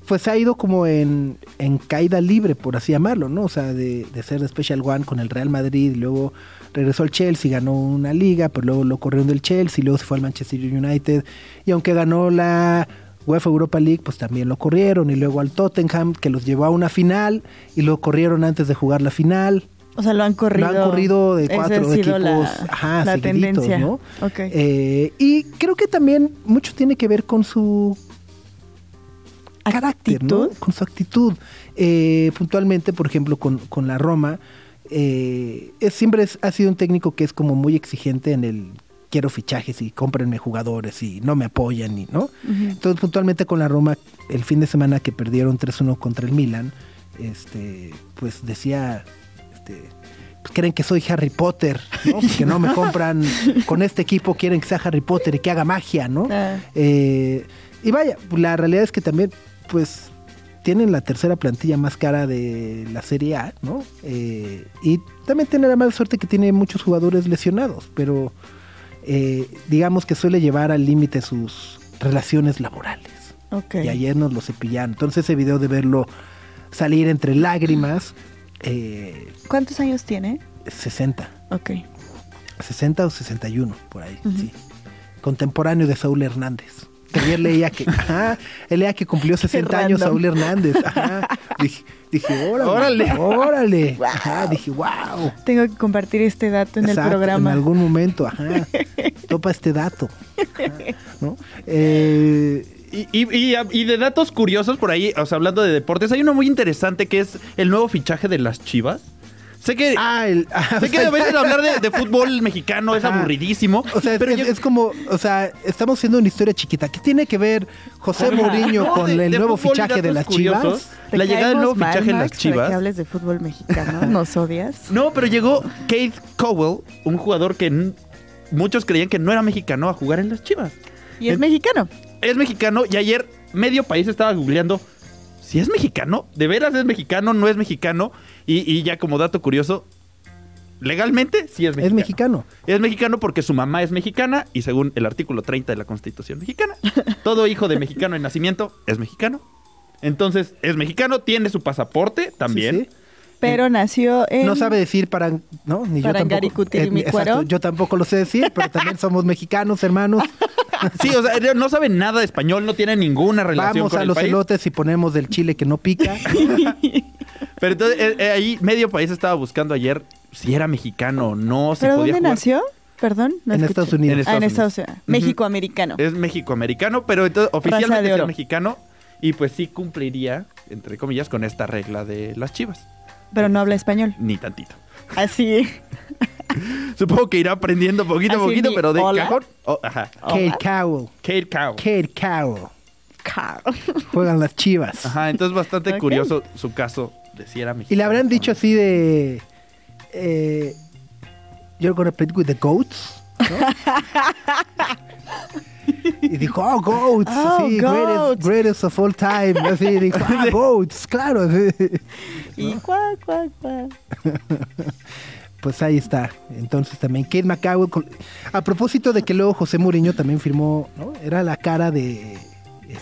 pues ha ido como en, en caída libre, por así llamarlo, ¿no? O sea, de, de ser de Special One con el Real Madrid, luego regresó al Chelsea, ganó una liga, pero luego lo corrieron del Chelsea, luego se fue al Manchester United, y aunque ganó la UEFA Europa League, pues también lo corrieron, y luego al Tottenham, que los llevó a una final, y lo corrieron antes de jugar la final. O sea, lo han corrido. Lo han corrido de cuatro equipos, la, ajá, la tendencia. ¿no? Ok. Eh, y creo que también mucho tiene que ver con su carácter, ¿no? Con su actitud. Eh, puntualmente, por ejemplo, con, con la Roma, eh, es, siempre es- ha sido un técnico que es como muy exigente en el quiero fichajes y cómprenme jugadores y no me apoyan y no. Entonces, puntualmente con la Roma, el fin de semana que perdieron 3-1 contra el Milan, este, pues decía, este, pues creen que soy Harry Potter, ¿no? Que no me compran con este equipo, quieren que sea Harry Potter y que haga magia, ¿no? Ah. Eh, y vaya, la realidad es que también, pues, tienen la tercera plantilla más cara de la Serie A, ¿no? Eh, y también tiene la mala suerte que tiene muchos jugadores lesionados, pero eh, digamos que suele llevar al límite sus relaciones laborales. Ok. Y ayer nos lo cepillaron. Entonces ese video de verlo salir entre lágrimas, eh, ¿Cuántos años tiene? 60. Ok. 60 o 61, por ahí, sí. Contemporáneo de Saúl Hernández. Que ayer leía que, ajá, él leía que cumplió 60 años random. Saúl Hernández. Ajá. Dije, dije, órale, Órale. órale. Ajá, dije, wow. Tengo que compartir este dato en Exacto, el programa. En algún momento, ajá. Topa este dato. Ajá, ¿no? Eh, Y, y- y- y de datos curiosos por ahí, o sea, hablando de deportes, hay uno muy interesante que es el nuevo fichaje de las Chivas. Sé que, ah, el, ah, sé que sea, a veces hablar de, de fútbol mexicano es Ajá. aburridísimo. O sea, es, pero es- yo- es como, o sea, estamos haciendo una historia chiquita. ¿Qué tiene que ver José Ajá. Mourinho No, con de- el de nuevo fichaje de las curiosos. Chivas? ¿Te La llegada del nuevo mal, fichaje de las para Chivas. que hables de fútbol mexicano. ¿Nos odias? No, pero llegó Keith Cowell, un jugador que muchos creían que no era mexicano a jugar en las Chivas. Y es En- mexicano. Es mexicano y ayer medio país estaba googleando si es mexicano, de veras es mexicano, no es mexicano. Y, y ya como dato curioso, legalmente sí es mexicano. Es mexicano. Es mexicano porque su mamá es mexicana y según el artículo 30 de la Constitución mexicana, todo hijo de mexicano en nacimiento es mexicano Entonces, es mexicano, tiene su pasaporte también. Sí, sí. Pero nació en... No sabe decir para, ¿no? Ni yo tampoco. Parangaricutirimícuaro. exacto, yo tampoco lo sé decir, pero también somos mexicanos, hermanos. Sí, o sea, no sabe nada de español, no tiene ninguna relación Vamos con a el los país. elotes y ponemos del chile que no pica. Pero entonces, eh, eh, ahí medio país estaba buscando ayer si era mexicano o no, si ¿Pero podía dónde jugar. nació? Perdón. no En escuché. Estados Unidos. En Ah, en Estados Estados Unidos. México-americano. Es México-americano, pero entonces oficialmente es mexicano y pues sí cumpliría, entre comillas, con esta regla de las chivas. Pero no habla español. Ni tantito. Así. Supongo que irá aprendiendo poquito a poquito, pero de hola. cajón. Oh, ajá. Kate Cowell. Kate Cow. Kate Cowell. Car. Juegan las chivas. Ajá, entonces bastante curioso su caso de si era mexicano. Y le habrán dicho así de. Eh, You're gonna play with the goats. ¿No? y dijo, oh, goats. Oh, así, goats. Greatest, greatest of all time. Así dijo, ah, goats, claro. así. Y cuac, cuac, cuac. Pues ahí está. Entonces también Kate McCowell. con- A propósito de que luego José Mourinho también firmó, ¿no? Era la cara de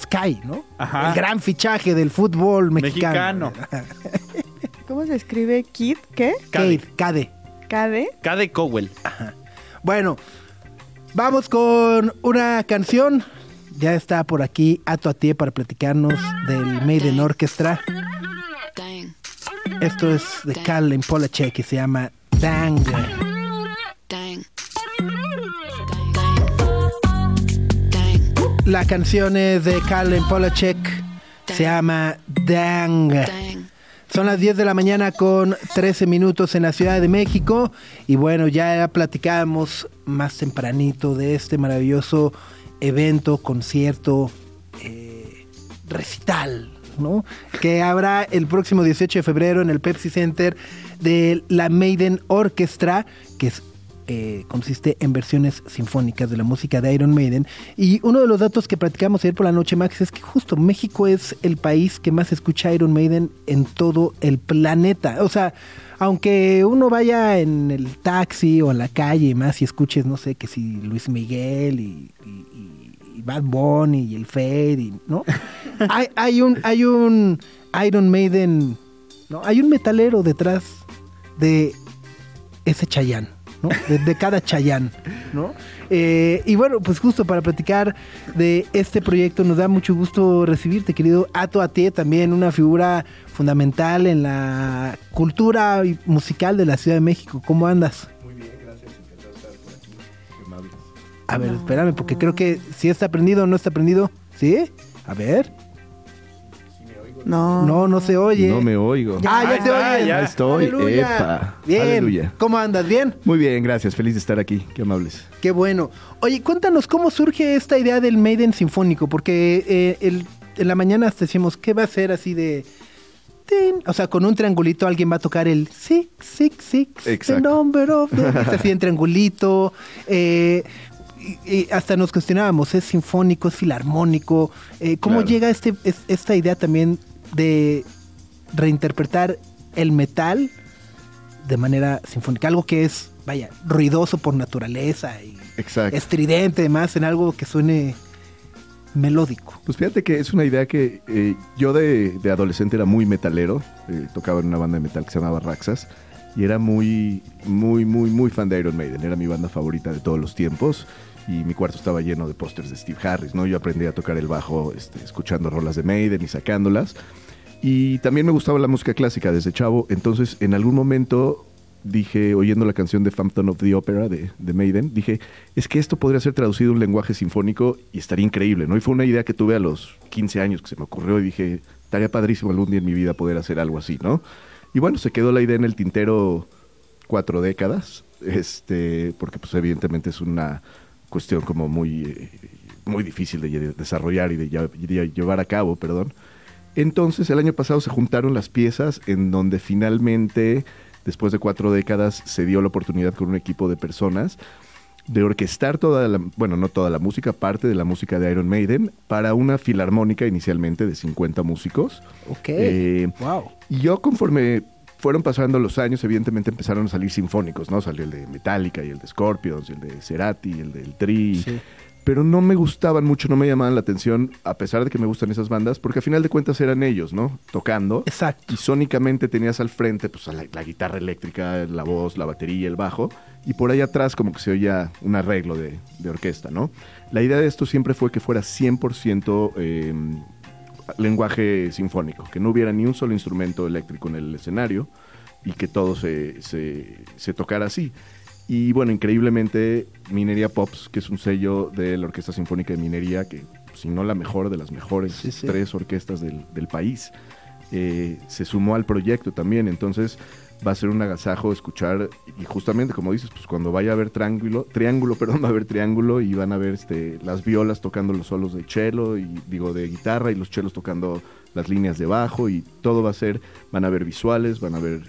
Sky, ¿no? Ajá. El gran fichaje del fútbol mexicano. ¿Cómo se escribe? Kid, ¿qué? Kate, Cade. Cade. Cade Cowell. Bueno, vamos con una canción. Ya está por aquí Ato a ti para platicarnos del Maiden Orchestra. Esto es de Carl Polachek que se llama Dang. La canción es de Carl Polachek. Se llama Dang. Son las 10 de la mañana con 13 minutos en la Ciudad de México. Y bueno, ya platicábamos más tempranito de este maravilloso evento, concierto, eh, recital, ¿no? Que habrá el próximo 18 de febrero en el Pepsi Center de la Maiden Orchestra, que es eh, consiste en versiones sinfónicas de la música de Iron Maiden. Y uno de los datos que platicamos ayer por la noche, Max, es que justo México es el país que más escucha Iron Maiden en todo el planeta. O sea, aunque uno vaya en el taxi o en la calle y más y escuches, no sé, que si Luis Miguel y, y- y- y Bad Bunny y el Fade, y- ¿no? hay, hay un, hay un Iron Maiden, ¿no? Hay un metalero detrás de ese Chayán, ¿no? De, de cada Chayán, ¿no? Eh, y bueno, pues justo para platicar de este proyecto nos da mucho gusto recibirte, querido Ato Ate, también una figura fundamental en la cultura y musical de la Ciudad de México. ¿Cómo andas? A ver, espérame, porque creo que si está prendido o no está prendido. ¿Sí? A ver. No. No, no se oye. No me oigo. Ah, ya te oyes. ya. Estoy. Aleluya. Epa. Bien. Aleluya. ¿Cómo andas? ¿Bien? Muy bien, gracias. Feliz de estar aquí. Qué amables. Qué bueno. Oye, cuéntanos cómo surge esta idea del Maiden Sinfónico, porque eh, el- en la mañana te decimos, ¿qué va a ser así de... tin? O sea, con un triangulito alguien va a tocar el six, six, six, the Exacto. number of... the-". Está así en triangulito. eh, y, y hasta nos cuestionábamos, ¿es sinfónico, es filarmónico? Eh, ¿Cómo Claro. llega este, es- esta idea también de reinterpretar el metal de manera sinfónica? Algo que es, vaya, ruidoso por naturaleza y Exacto. estridente además en algo que suene melódico. Pues fíjate que es una idea que eh, yo de, de adolescente era muy metalero. eh, tocaba en una banda de metal que se llamaba Raxas. Y era muy, muy, muy, muy fan de Iron Maiden. Era mi banda favorita de todos los tiempos. Y mi cuarto estaba lleno de pósters de Steve Harris, ¿no? Yo aprendí a tocar el bajo este, escuchando rolas de Maiden y sacándolas. Y también me gustaba la música clásica desde chavo. Entonces, en algún momento dije, oyendo la canción de Phantom of the Opera de, de Maiden, dije, es que esto podría ser traducido a un lenguaje sinfónico y estaría increíble, ¿no? Y fue una idea que tuve a los 15 años que se me ocurrió y dije, estaría padrísimo algún día en mi vida poder hacer algo así, ¿no? Y bueno, se quedó la idea en el tintero cuatro décadas, este, porque pues evidentemente es una cuestión como muy, eh, muy difícil de desarrollar y de llevar a cabo, perdón. Entonces, el año pasado se juntaron las piezas en donde finalmente, después de cuatro décadas, se dio la oportunidad con un equipo de personas de orquestar toda la, bueno, no toda la música, parte de la música de Iron Maiden, para una filarmónica inicialmente de 50 músicos. Ok. Eh, wow. y yo conforme fueron pasando los años, evidentemente empezaron a salir sinfónicos, ¿no? Salió el de Metallica y el de Scorpions, y el de Cerati, y el del Tri. Sí. pero no me gustaban mucho, no me llamaban la atención, a pesar de que me gustan esas bandas, porque a final de cuentas eran ellos, ¿no? Tocando. Exacto. Y sónicamente tenías al frente pues, a la, la guitarra eléctrica, la voz, la batería, el bajo, y por ahí atrás como que se oía un arreglo de, de orquesta, ¿no? La idea de esto siempre fue que fuera 100% eh, lenguaje sinfónico, que no hubiera ni un solo instrumento eléctrico en el escenario y que todo se, se, se tocara así. Y bueno, increíblemente Minería Pops, que es un sello de la Orquesta Sinfónica de Minería, que si no la mejor de las mejores Sí, sí. tres orquestas del, del país, eh, se sumó al proyecto también. Entonces va a ser un agasajo escuchar, y justamente como dices, pues cuando vaya a haber triángulo, triángulo, perdón, va a haber triángulo y van a ver este, las violas tocando los solos de cello y digo de guitarra y los chelos tocando las líneas de bajo y todo va a ser, van a ver visuales, van a ver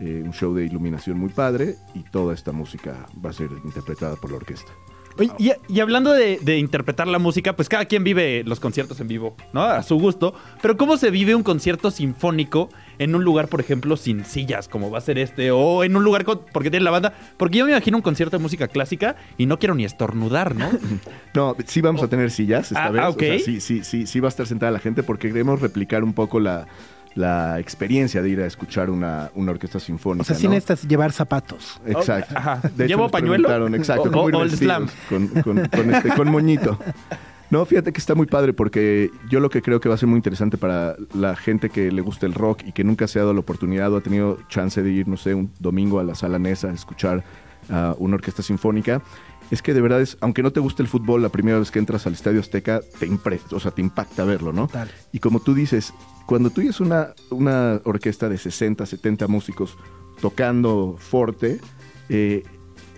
eh, un show de iluminación muy padre y toda esta música va a ser interpretada por la orquesta. Oye, y, y hablando de, de interpretar la música, pues cada quien vive los conciertos en vivo, ¿no? A su gusto. Pero ¿cómo se vive un concierto sinfónico en un lugar, por ejemplo, sin sillas, como va a ser este? O en un lugar con, porque tiene la banda. Porque yo me imagino un concierto de música clásica y no quiero ni estornudar, ¿no? No, sí vamos a tener sillas esta Ah, vez. ah, o sea, sí, sí, sí, sí va a estar sentada la gente porque queremos replicar un poco la, la experiencia de ir a escuchar una, una orquesta sinfónica. O sea, sí ¿no? necesitas llevar zapatos. Exacto. Ajá. De hecho, ¿Llevo pañuelo? Exacto. O- slam. Con, con- con este, con moñito. No, fíjate que está muy padre porque yo lo que creo que va a ser muy interesante para la gente que le gusta el rock y que nunca se ha dado la oportunidad o ha tenido chance de ir, no sé, un domingo a la sala Nesa a escuchar a una orquesta sinfónica, es que de verdad es, aunque no te guste el fútbol, la primera vez que entras al Estadio Azteca te, impre- o sea, te impacta verlo, ¿no? Y como tú dices, cuando tú oyes una, una orquesta de 60, 70 músicos tocando forte, eh,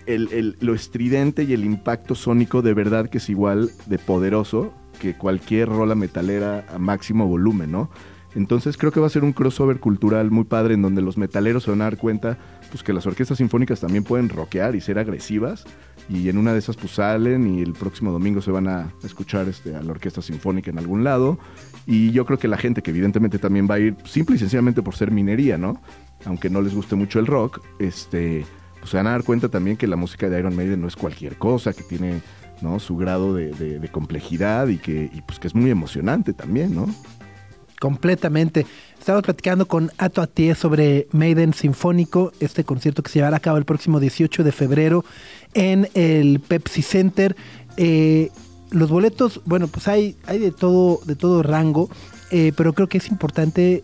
el- el- lo estridente y el impacto sónico de verdad que es igual de poderoso que cualquier rola metalera a máximo volumen, ¿no? Entonces creo que va a ser un crossover cultural muy padre en donde los metaleros se van a dar cuenta pues que las orquestas sinfónicas también pueden rockear y ser agresivas y en una de esas pues salen y el próximo domingo se van a escuchar este, a la orquesta sinfónica en algún lado y yo creo que la gente que evidentemente también va a ir simple y sencillamente por ser minería, ¿no? Aunque no les guste mucho el rock, este, pues se van a dar cuenta también que la música de Iron Maiden no es cualquier cosa, que tiene ¿no? su grado de, complejidad y que pues que es muy emocionante también, ¿no? Completamente. Estamos platicando con Ato Atié sobre Maiden Sinfónico, este concierto que se llevará a cabo el próximo 18 de febrero en el Pepsi Center. Eh, los boletos, bueno, pues hay, hay de todo, de todo rango, eh, pero creo que es importante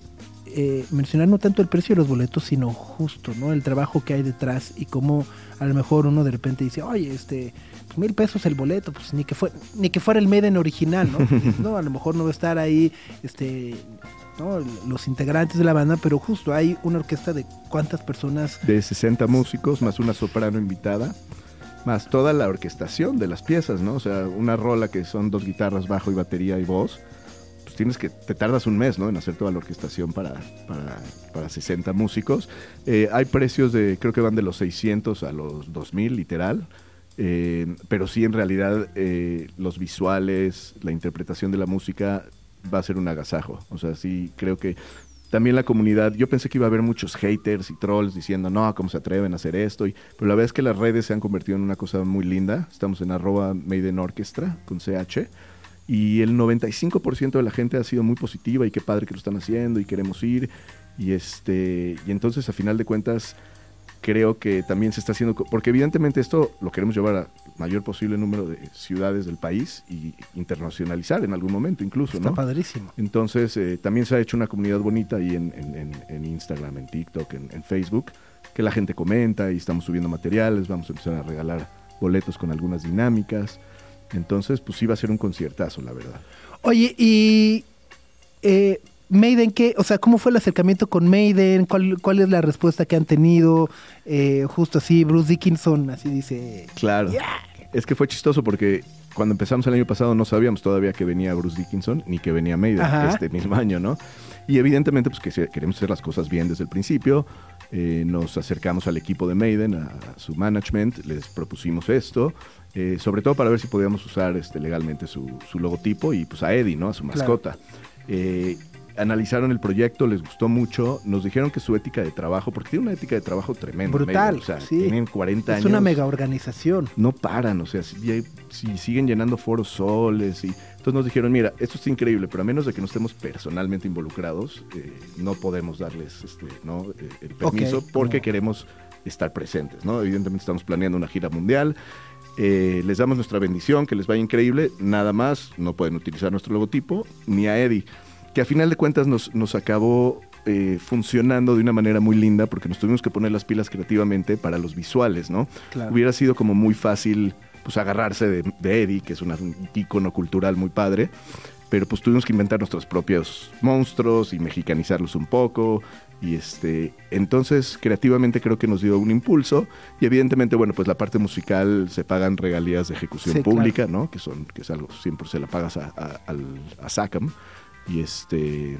eh, mencionar no tanto el precio de los boletos, sino justo, ¿no? El trabajo que hay detrás y cómo a lo mejor uno de repente dice, oye, este, pues, mil pesos el boleto, pues ni que fue, ni que fuera el Maiden original, ¿no? No, a lo mejor no va a estar ahí, este, ¿no? Los integrantes de la banda, pero justo hay una orquesta de cuántas personas De 60 músicos, más una soprano invitada, más toda la orquestación de las piezas, ¿no? O sea, una rola que son dos guitarras, bajo y batería y voz, tienes que, te tardas un mes, ¿no? En hacer toda la orquestación para, para, para 60 músicos. Eh, hay precios de, creo que van de los 600 a los 2000, literal. Eh, pero sí, en realidad, eh, los visuales, la interpretación de la música va a ser un agasajo. O sea, sí, creo que también la comunidad, yo pensé que iba a haber muchos haters y trolls diciendo, no, ¿cómo se atreven a hacer esto? Pero la verdad es que las redes se han convertido en una cosa muy linda. Estamos en arroba Maiden Orchestra con CH. Y el 95% de la gente ha sido muy positiva y qué padre que lo están haciendo y queremos ir. Y, este, y entonces, a final de cuentas, creo que también se está haciendo, porque evidentemente esto lo queremos llevar a mayor posible número de ciudades del país y internacionalizar en algún momento incluso, está ¿no? padrísimo. Entonces, eh, también se ha hecho una comunidad bonita ahí en, en- en- en Instagram, en TikTok, en, en Facebook, que la gente comenta y estamos subiendo materiales, vamos a empezar a regalar boletos con algunas dinámicas. Entonces, pues va a ser un conciertazo, la verdad. Oye, y eh, Maiden, ¿qué? O sea, ¿cómo fue el acercamiento con Maiden? ¿Cuál, cuál es la respuesta que han tenido? Eh, justo así, Bruce Dickinson, así dice. Claro. Es que fue chistoso porque cuando empezamos el año pasado no sabíamos todavía que venía Bruce Dickinson ni que venía Maiden Ajá. este mismo año, ¿no? Y evidentemente pues que queremos hacer las cosas bien desde el principio. Eh, nos acercamos al equipo de Maiden, a, a su management, les propusimos esto, eh, sobre todo para ver si podíamos usar este, legalmente su, su logotipo y pues a Eddie, ¿no? A su Claro. mascota. Eh, analizaron el proyecto, les gustó mucho, nos dijeron que su ética de trabajo, porque tiene una ética de trabajo tremenda. Brutal, Maiden, o sea, sí. tienen 40 Es años. una mega organización. no paran, o sea, si, si siguen llenando foros soles y entonces nos dijeron, mira, esto está increíble, pero a menos de que no estemos personalmente involucrados, eh, no podemos darles este, ¿no? Eh, el permiso porque queremos estar presentes, ¿no? Evidentemente estamos planeando una gira mundial. eh, les damos nuestra bendición, que les vaya increíble, nada más, no pueden utilizar nuestro logotipo, ni a Eddie, que a final de cuentas nos, nos acabó eh, funcionando de una manera muy linda porque nos tuvimos que poner las pilas creativamente para los visuales, ¿no? Claro. Hubiera sido como muy fácil pues agarrarse de, de Eddie, que es una- un ícono cultural muy padre, pero pues tuvimos que inventar nuestros propios monstruos y mexicanizarlos un poco. Y este entonces creativamente creo que nos dio un impulso. Y evidentemente bueno pues la parte musical se pagan regalías de ejecución Sí, pública no que son que es algo siempre se la pagas a, a, a SACAM. Y este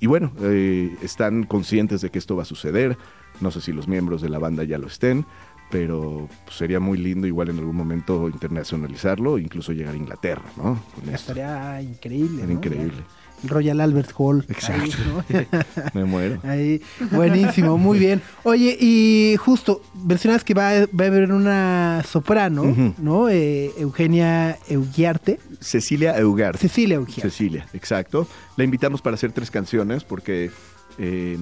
y bueno eh, están conscientes de que esto va a suceder. No sé si los miembros de la banda ya lo estén pero pues, sería muy lindo igual en algún momento internacionalizarlo e incluso llegar a Inglaterra no con Estaría increíble. Era ¿no? increíble Royal Albert Hall. Exacto. Ahí, ¿no? me muero Ahí, buenísimo, muy bien. Oye, y justo, mencionas que va, va a haber una soprano. ¿no? Eh, Eugenia Eugiarte. Cecilia Eugard Cecilia Eugiarte. Cecilia, exacto. La invitamos para hacer tres canciones porque eh,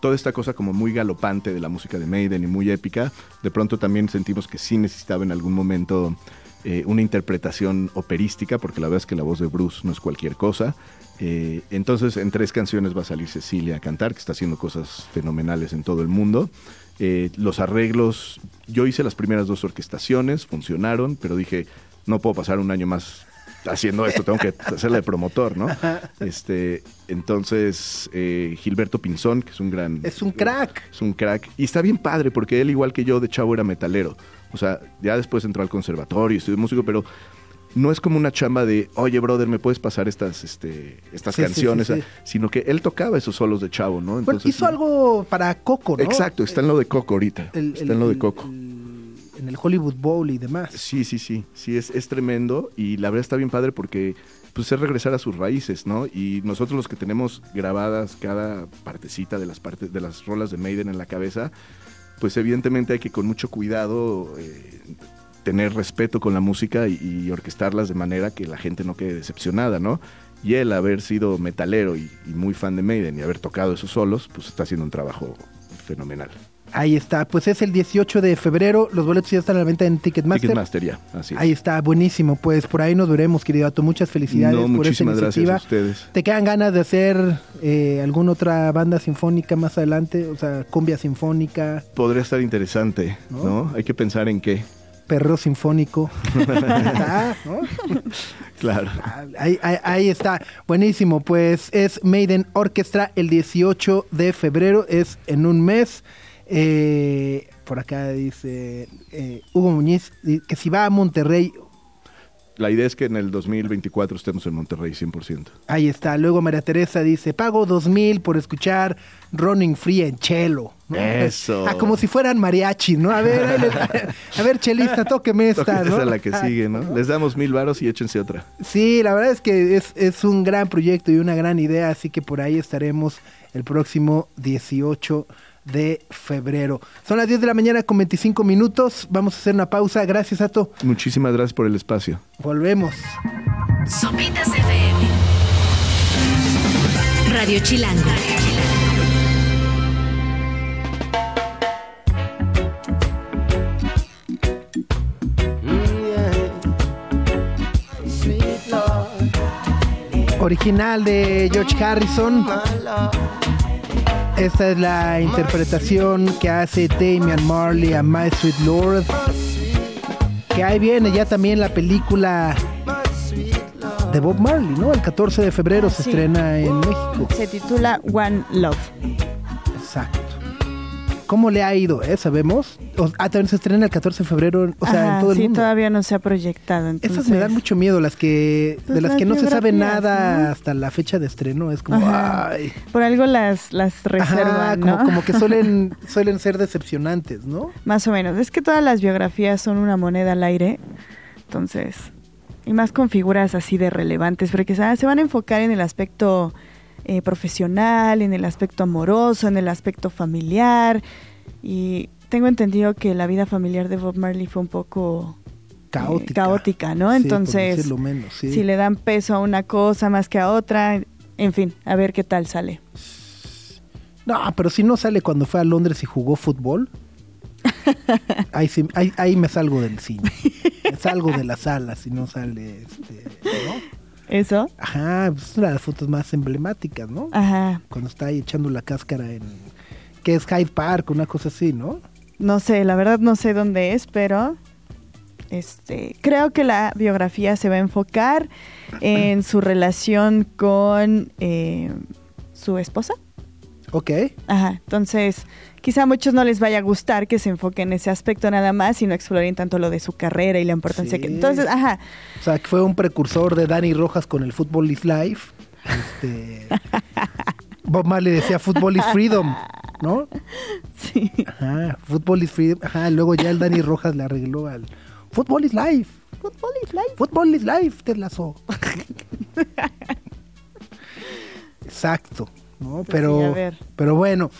toda esta cosa como muy galopante de la música de Maiden y muy épica, de pronto también sentimos que sí necesitaba en algún momento eh, una interpretación operística, porque la verdad es que la voz de Bruce no es cualquier cosa. Eh, entonces en tres canciones va a salir Cecilia a cantar, que está haciendo cosas fenomenales en todo el mundo. Eh, los arreglos, yo hice las primeras dos orquestaciones, funcionaron, pero dije, no puedo pasar un año más haciendo esto, tengo que hacerla de promotor, ¿no? Este, entonces, eh, Gilberto Pinzón, que es un gran... Es un crack. Es un crack. Y está bien padre, porque él, igual que yo, de chavo era metalero. O sea, ya después entró al conservatorio, estudió músico, pero no es como una chamba de, oye, brother, ¿me puedes pasar estas, este, estas Sí, canciones? sí, sí. Sino que él tocaba esos solos de chavo, ¿no? Bueno, Entonces, hizo algo para Coco, ¿no? Exacto, está en lo de Coco ahorita. El- está el- en lo de Coco. el- en el Hollywood Bowl y demás. Sí, sí, sí, sí, es, es tremendo y la verdad está bien padre porque pues es regresar a sus raíces, ¿no? Y nosotros los que tenemos grabadas cada partecita de las partes de las rolas de Maiden en la cabeza, pues evidentemente hay que con mucho cuidado eh, tener respeto con la música y, orquestarlas de manera que la gente no quede decepcionada, ¿no? Y él haber sido metalero y, y muy fan de Maiden y haber tocado esos solos, pues está haciendo un trabajo fenomenal. Ahí está, pues es el 18 de febrero, los boletos ya están a la venta en Ticketmaster. Ticketmaster ya, así es. Ahí está, buenísimo, pues por ahí nos veremos, querido Ato, muchas felicidades No, por esta muchísimas gracias iniciativa. a ustedes. ¿Te quedan ganas de hacer eh, alguna otra banda sinfónica más adelante? O sea, cumbia sinfónica, Podría estar interesante, ¿No? ¿no? Hay que pensar en qué. perro sinfónico. Ah, ¿no? Claro. Ah, Ahí, ahí- ahí está, buenísimo. Pues es Maiden Orchestra el 18 de febrero, es en un mes. Eh, por acá dice eh, Hugo Muñiz que si va a Monterrey, La idea es que en el 2024 estemos en Monterrey 100%. ahí está. Luego María Teresa dice, pago dos mil por escuchar Running Free en chelo. ¿no? Eso. Ah, como si fueran mariachi, ¿no? A ver, a ver, chelista, tóqueme esta, Esa ¿no? es la que sigue, ¿no? Les damos mil varos y échense otra. Sí, la verdad es que es, es un gran proyecto y una gran idea, así que por ahí estaremos el próximo 18 de febrero. Son las 10 de la mañana con 25 minutos. Vamos a hacer una pausa. Gracias, Ato. Muchísimas gracias por el espacio. Volvemos. Sopitas FM. Radio Chilango. Original de George Harrison. Esta es la interpretación que hace Damian Marley a My Sweet Lord. Que ahí viene ya también la película de Bob Marley, ¿no? El 14 de febrero se Sí. estrena en México. Se titula One Love. Exacto. ¿Cómo le ha ido, eh? ¿Sabemos? O- ah, también se estrena el 14 de febrero, o sea, Ajá, en todo el sí, mundo. todavía no se ha proyectado. Entonces, Esas me dan mucho miedo, las que Pues de las las que no se sabe nada ¿no? hasta la fecha de estreno. Es como, Ajá. ay. Por algo las, las reservan, Ajá, ¿no? como, como que suelen, suelen ser decepcionantes, ¿no? Más o menos. Es que todas las biografías son una moneda al aire. Entonces, y más con figuras así de relevantes, porque ah, se van a enfocar en el aspecto eh, profesional, en el aspecto amoroso, en el aspecto familiar. Y tengo entendido que la vida familiar de Bob Marley fue un poco eh, Caótica. ¿no? Sí, Entonces, decirlo menos, sí. si le dan peso a una cosa más que a otra, en fin, a ver qué tal sale. No, pero si no sale cuando fue a Londres y jugó fútbol, ahí, sí- ahí, ahí me salgo del cine. Me salgo de la sala si no sale, este, ¿no? ¿Eso? Ajá, pues, es una de las fotos más emblemáticas, ¿no? Ajá. Cuando está ahí echando la cáscara en... que es Hyde Park, una cosa así, ¿no? No sé, la verdad no sé dónde es, pero este creo que la biografía se va a enfocar en su relación con eh, su esposa. Ok. Ajá, entonces quizá a muchos no les vaya a gustar que se enfoque en ese aspecto nada más y no exploren tanto lo de su carrera y la importancia Sí. que... Entonces, ajá, O sea, que fue un precursor de Danny Rojas con el Football is Life. Este, Bob Marley decía Football is Freedom, ¿no? sí. Ajá, Football is Freedom. Ajá, luego ya el Danny Rojas le arregló al Football is Life. Fútbol is life. Football is Life, te lazo. Exacto. ¿No? Pues Pero, sí, pero bueno,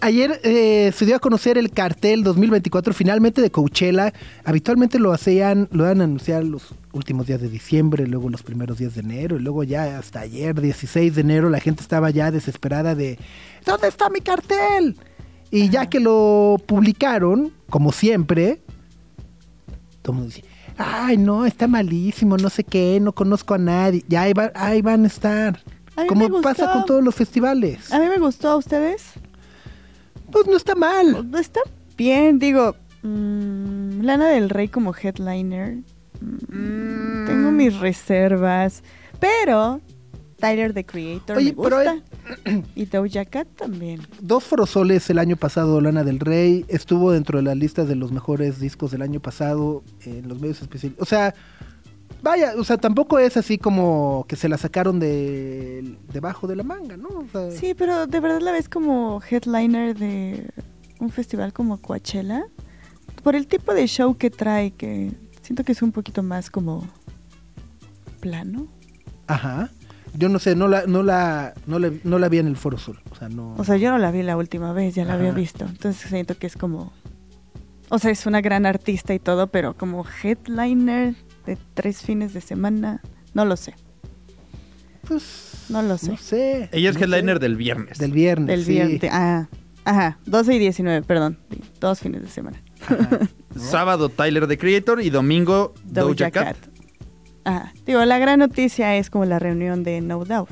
ayer eh, se dio a conocer el cartel 2024 finalmente de Coachella. Habitualmente lo hacían, lo dan a anunciar los últimos días de diciembre, luego los primeros días de enero, y luego ya hasta ayer, 16 de enero, la gente estaba ya desesperada de ¿dónde está mi cartel? Y ya que lo publicaron, como siempre, todo el mundo dice, ay no, está malísimo, no sé qué, no conozco a nadie. Ya ahí, va- ahí van a estar. A mí Como me pasa gustó. con todos los festivales. A mí me gustó a ustedes. Pues no está mal. Está bien, digo, mm, Lana del Rey como headliner. mm, Tengo mis reservas, pero Tyler the Creator Oye, me pero gusta. y Doja Cat también. Dos Forosoles el año pasado, Lana del Rey, estuvo dentro de las listas de los mejores discos del año pasado en los medios especiales. O sea, vaya, o sea, tampoco es así como que se la sacaron de debajo de la manga, ¿no? O sea, Sí, pero de verdad la ves como headliner de un festival como Coachella. Por el tipo de show que trae, que siento que es un poquito más como plano. Ajá. Yo no sé, no la, no la, no la, no la vi en el Foro Sol. O sea, no. O sea, yo no la vi la última vez, ya la había visto. Entonces siento que es como... O sea, es una gran artista y todo, pero como headliner de tres fines de semana, no lo sé. pues, No lo sé. No sé. Ella es no sé. headliner del viernes. Del viernes. Del sí. viernes. Ah, ajá, 12 y 19, perdón. Dos fines de semana. Ajá. Sábado Tyler the Creator y domingo Doja, Cat. Ajá. Digo, la gran noticia es como la reunión de No Doubt.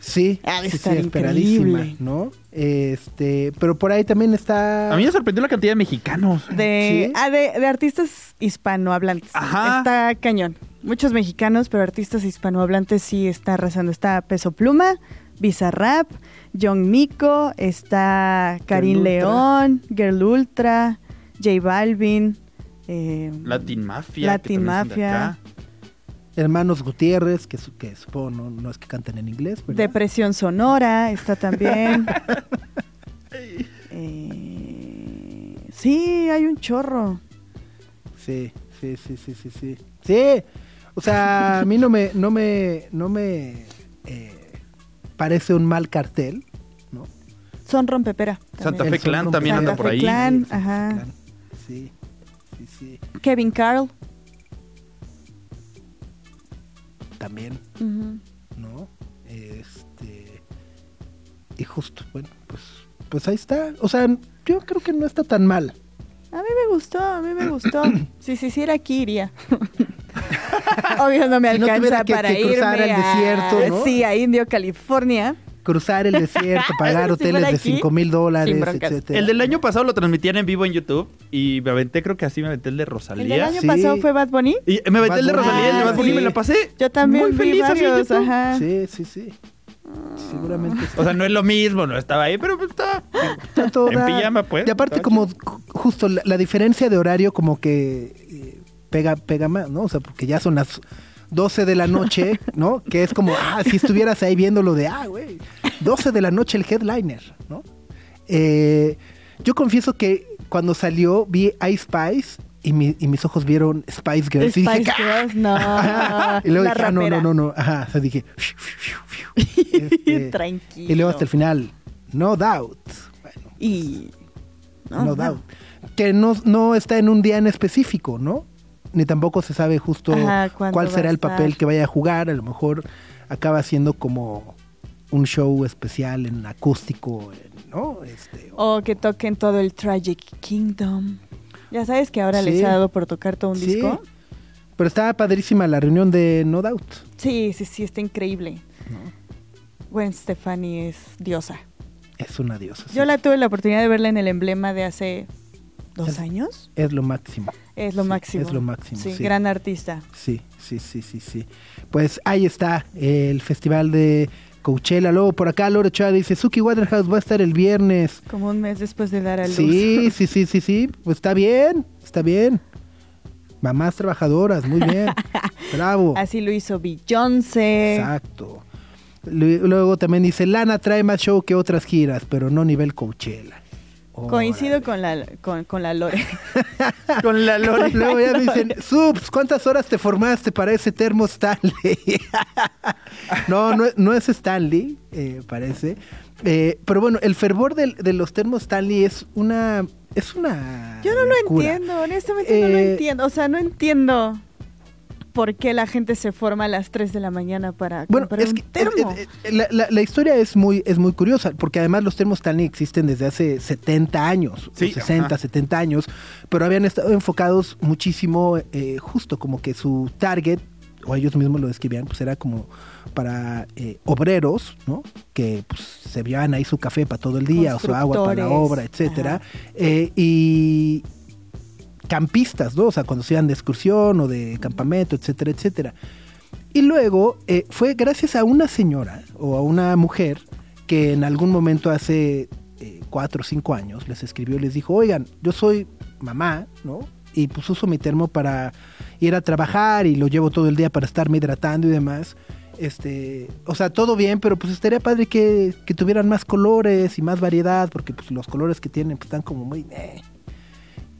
Sí, de sí, sí, estar esperadísima, increíble. ¿no? Este, pero por ahí también está. A mí me sorprendió la cantidad de mexicanos. De, ¿Sí? ah, de, de artistas hispanohablantes. Ajá. Está cañón. Muchos mexicanos, pero artistas hispanohablantes sí está arrasando. Está Peso Pluma, Bizarrap, John Mico, está Karim Girl Ultra. León, Girl Ultra, J Balvin, eh, Latin Mafia. Latin Mafia. Hermanos Gutiérrez, que, su- que supongo no, no es que canten en inglés, ¿verdad? Depresión Sonora está también. Eh, sí, hay un chorro. Sí, sí, sí, sí, sí, sí. Sí, o sea, a mí no me, no me, no me eh, parece un mal cartel, ¿no? Son Rompepera. Santa. Fe Clan también anda Santa por Fe ahí. Clan. Sí, ajá. Clan. Sí, sí, sí, Kevin Carl. También. ¿no? Este, y justo, bueno, pues, pues ahí está. O sea, yo creo que no está tan mal. A mí me gustó, a mí me gustó. si se hiciera aquí, iría. Obvio no me Si no alcanza tuviera que- para que irme el desierto, a, ¿no? Sí, a Indio, California. Cruzar el desierto, pagar hoteles de aquí, 5 mil dólares, etcétera. El del año pasado lo transmitían en vivo en YouTube y me aventé, creo que así me aventé el de Rosalía. El del año Sí. pasado fue Bad Bunny. Y me aventé el de. Rosalía, el de Bad Bunny Ah, me sí. la pasé. Yo también Muy feliz varios, ajá. Sí, sí, sí. Seguramente O sea, no es lo mismo, no estaba ahí, pero pues estaba. está todo en pijama, pues. Y aparte como ju- justo la, la diferencia de horario como que eh, pega pega más, ¿no? O sea, porque ya son las 12 de la noche, ¿no? Que es como, ah, si estuvieras ahí viéndolo de, ah, güey, 12 de la noche el headliner, ¿no? Eh, yo confieso que cuando salió vi Ice Spice y, mi- y mis ojos vieron Spice Girls. y dije, Spice "¡Ah!". Girls, no. y luego La dije, "Ah, no, no, no, no. Ajá, o sea, dije, este, Tranquilo. y luego hasta el final, no doubt. Bueno, Y. no, doubt. Que no, no está en un día en específico, ¿no? Ni tampoco se sabe justo Ajá, cuál será el papel que vaya a jugar. A lo mejor acaba siendo como un show especial en acústico, ¿no? Este, O que toquen todo el Tragic Kingdom. Ya sabes que ahora Sí. les ha dado por tocar todo un Sí. disco. Pero estaba padrísima la reunión de No Doubt. Sí, sí, sí, está increíble. Gwen Stefani es diosa. Es una diosa. sí. Yo la tuve la oportunidad de verla en el emblema de hace dos Es- años. Es lo máximo. Es lo Sí, máximo. es lo máximo, Sí, sí. gran artista. Sí, sí, sí, sí, sí. Pues ahí está el festival de Coachella. Luego por acá Lore Ochoa dice, Suki Waterhouse va a estar el viernes. Como un mes después de dar a luz. Sí, sí, sí, sí, sí. Pues está bien, está bien. Mamás trabajadoras, muy bien. Bravo. Así lo hizo Beyoncé. Exacto. Lu- Luego también dice, Lana trae más show que otras giras, pero no nivel Coachella. Coincido con la, con, con la Lore. Con la Lore. Luego ya me dicen, Subs, ¿cuántas horas te formaste para ese termo Stanley? no, no, no es Stanley, eh, parece. Eh, pero bueno, el fervor del- de, los termos Stanley es una... Es una Yo no lo entiendo, honestamente no lo Eh, entiendo. O sea, no entiendo por qué la gente se forma a las 3 de la mañana para Bueno, comprar es un que termo. eh, eh, la, la- la historia es muy, es muy curiosa, porque además los termos Stanley existen desde hace 70 años, Sí, 60, ajá. 70 años, pero habían estado enfocados muchísimo, eh, justo como que su target, o ellos mismos lo describían, pues era como para eh, obreros, ¿no? Que pues, se llevaban ahí su café para todo el día, o su agua para la obra, etcétera. Eh, y campistas, ¿no? O sea, cuando se iban de excursión o de campamento, etcétera, etcétera. Y luego eh, fue gracias a una señora o a una mujer que en algún momento hace eh, cuatro o cinco años les escribió y les dijo, oigan, yo soy mamá, ¿no? Y pues uso mi termo para ir a trabajar y lo llevo todo el día para estarme hidratando y demás. Este, o sea, todo bien, pero pues estaría padre que, que tuvieran más colores y más variedad, porque pues los colores que tienen pues, están como muy... eh.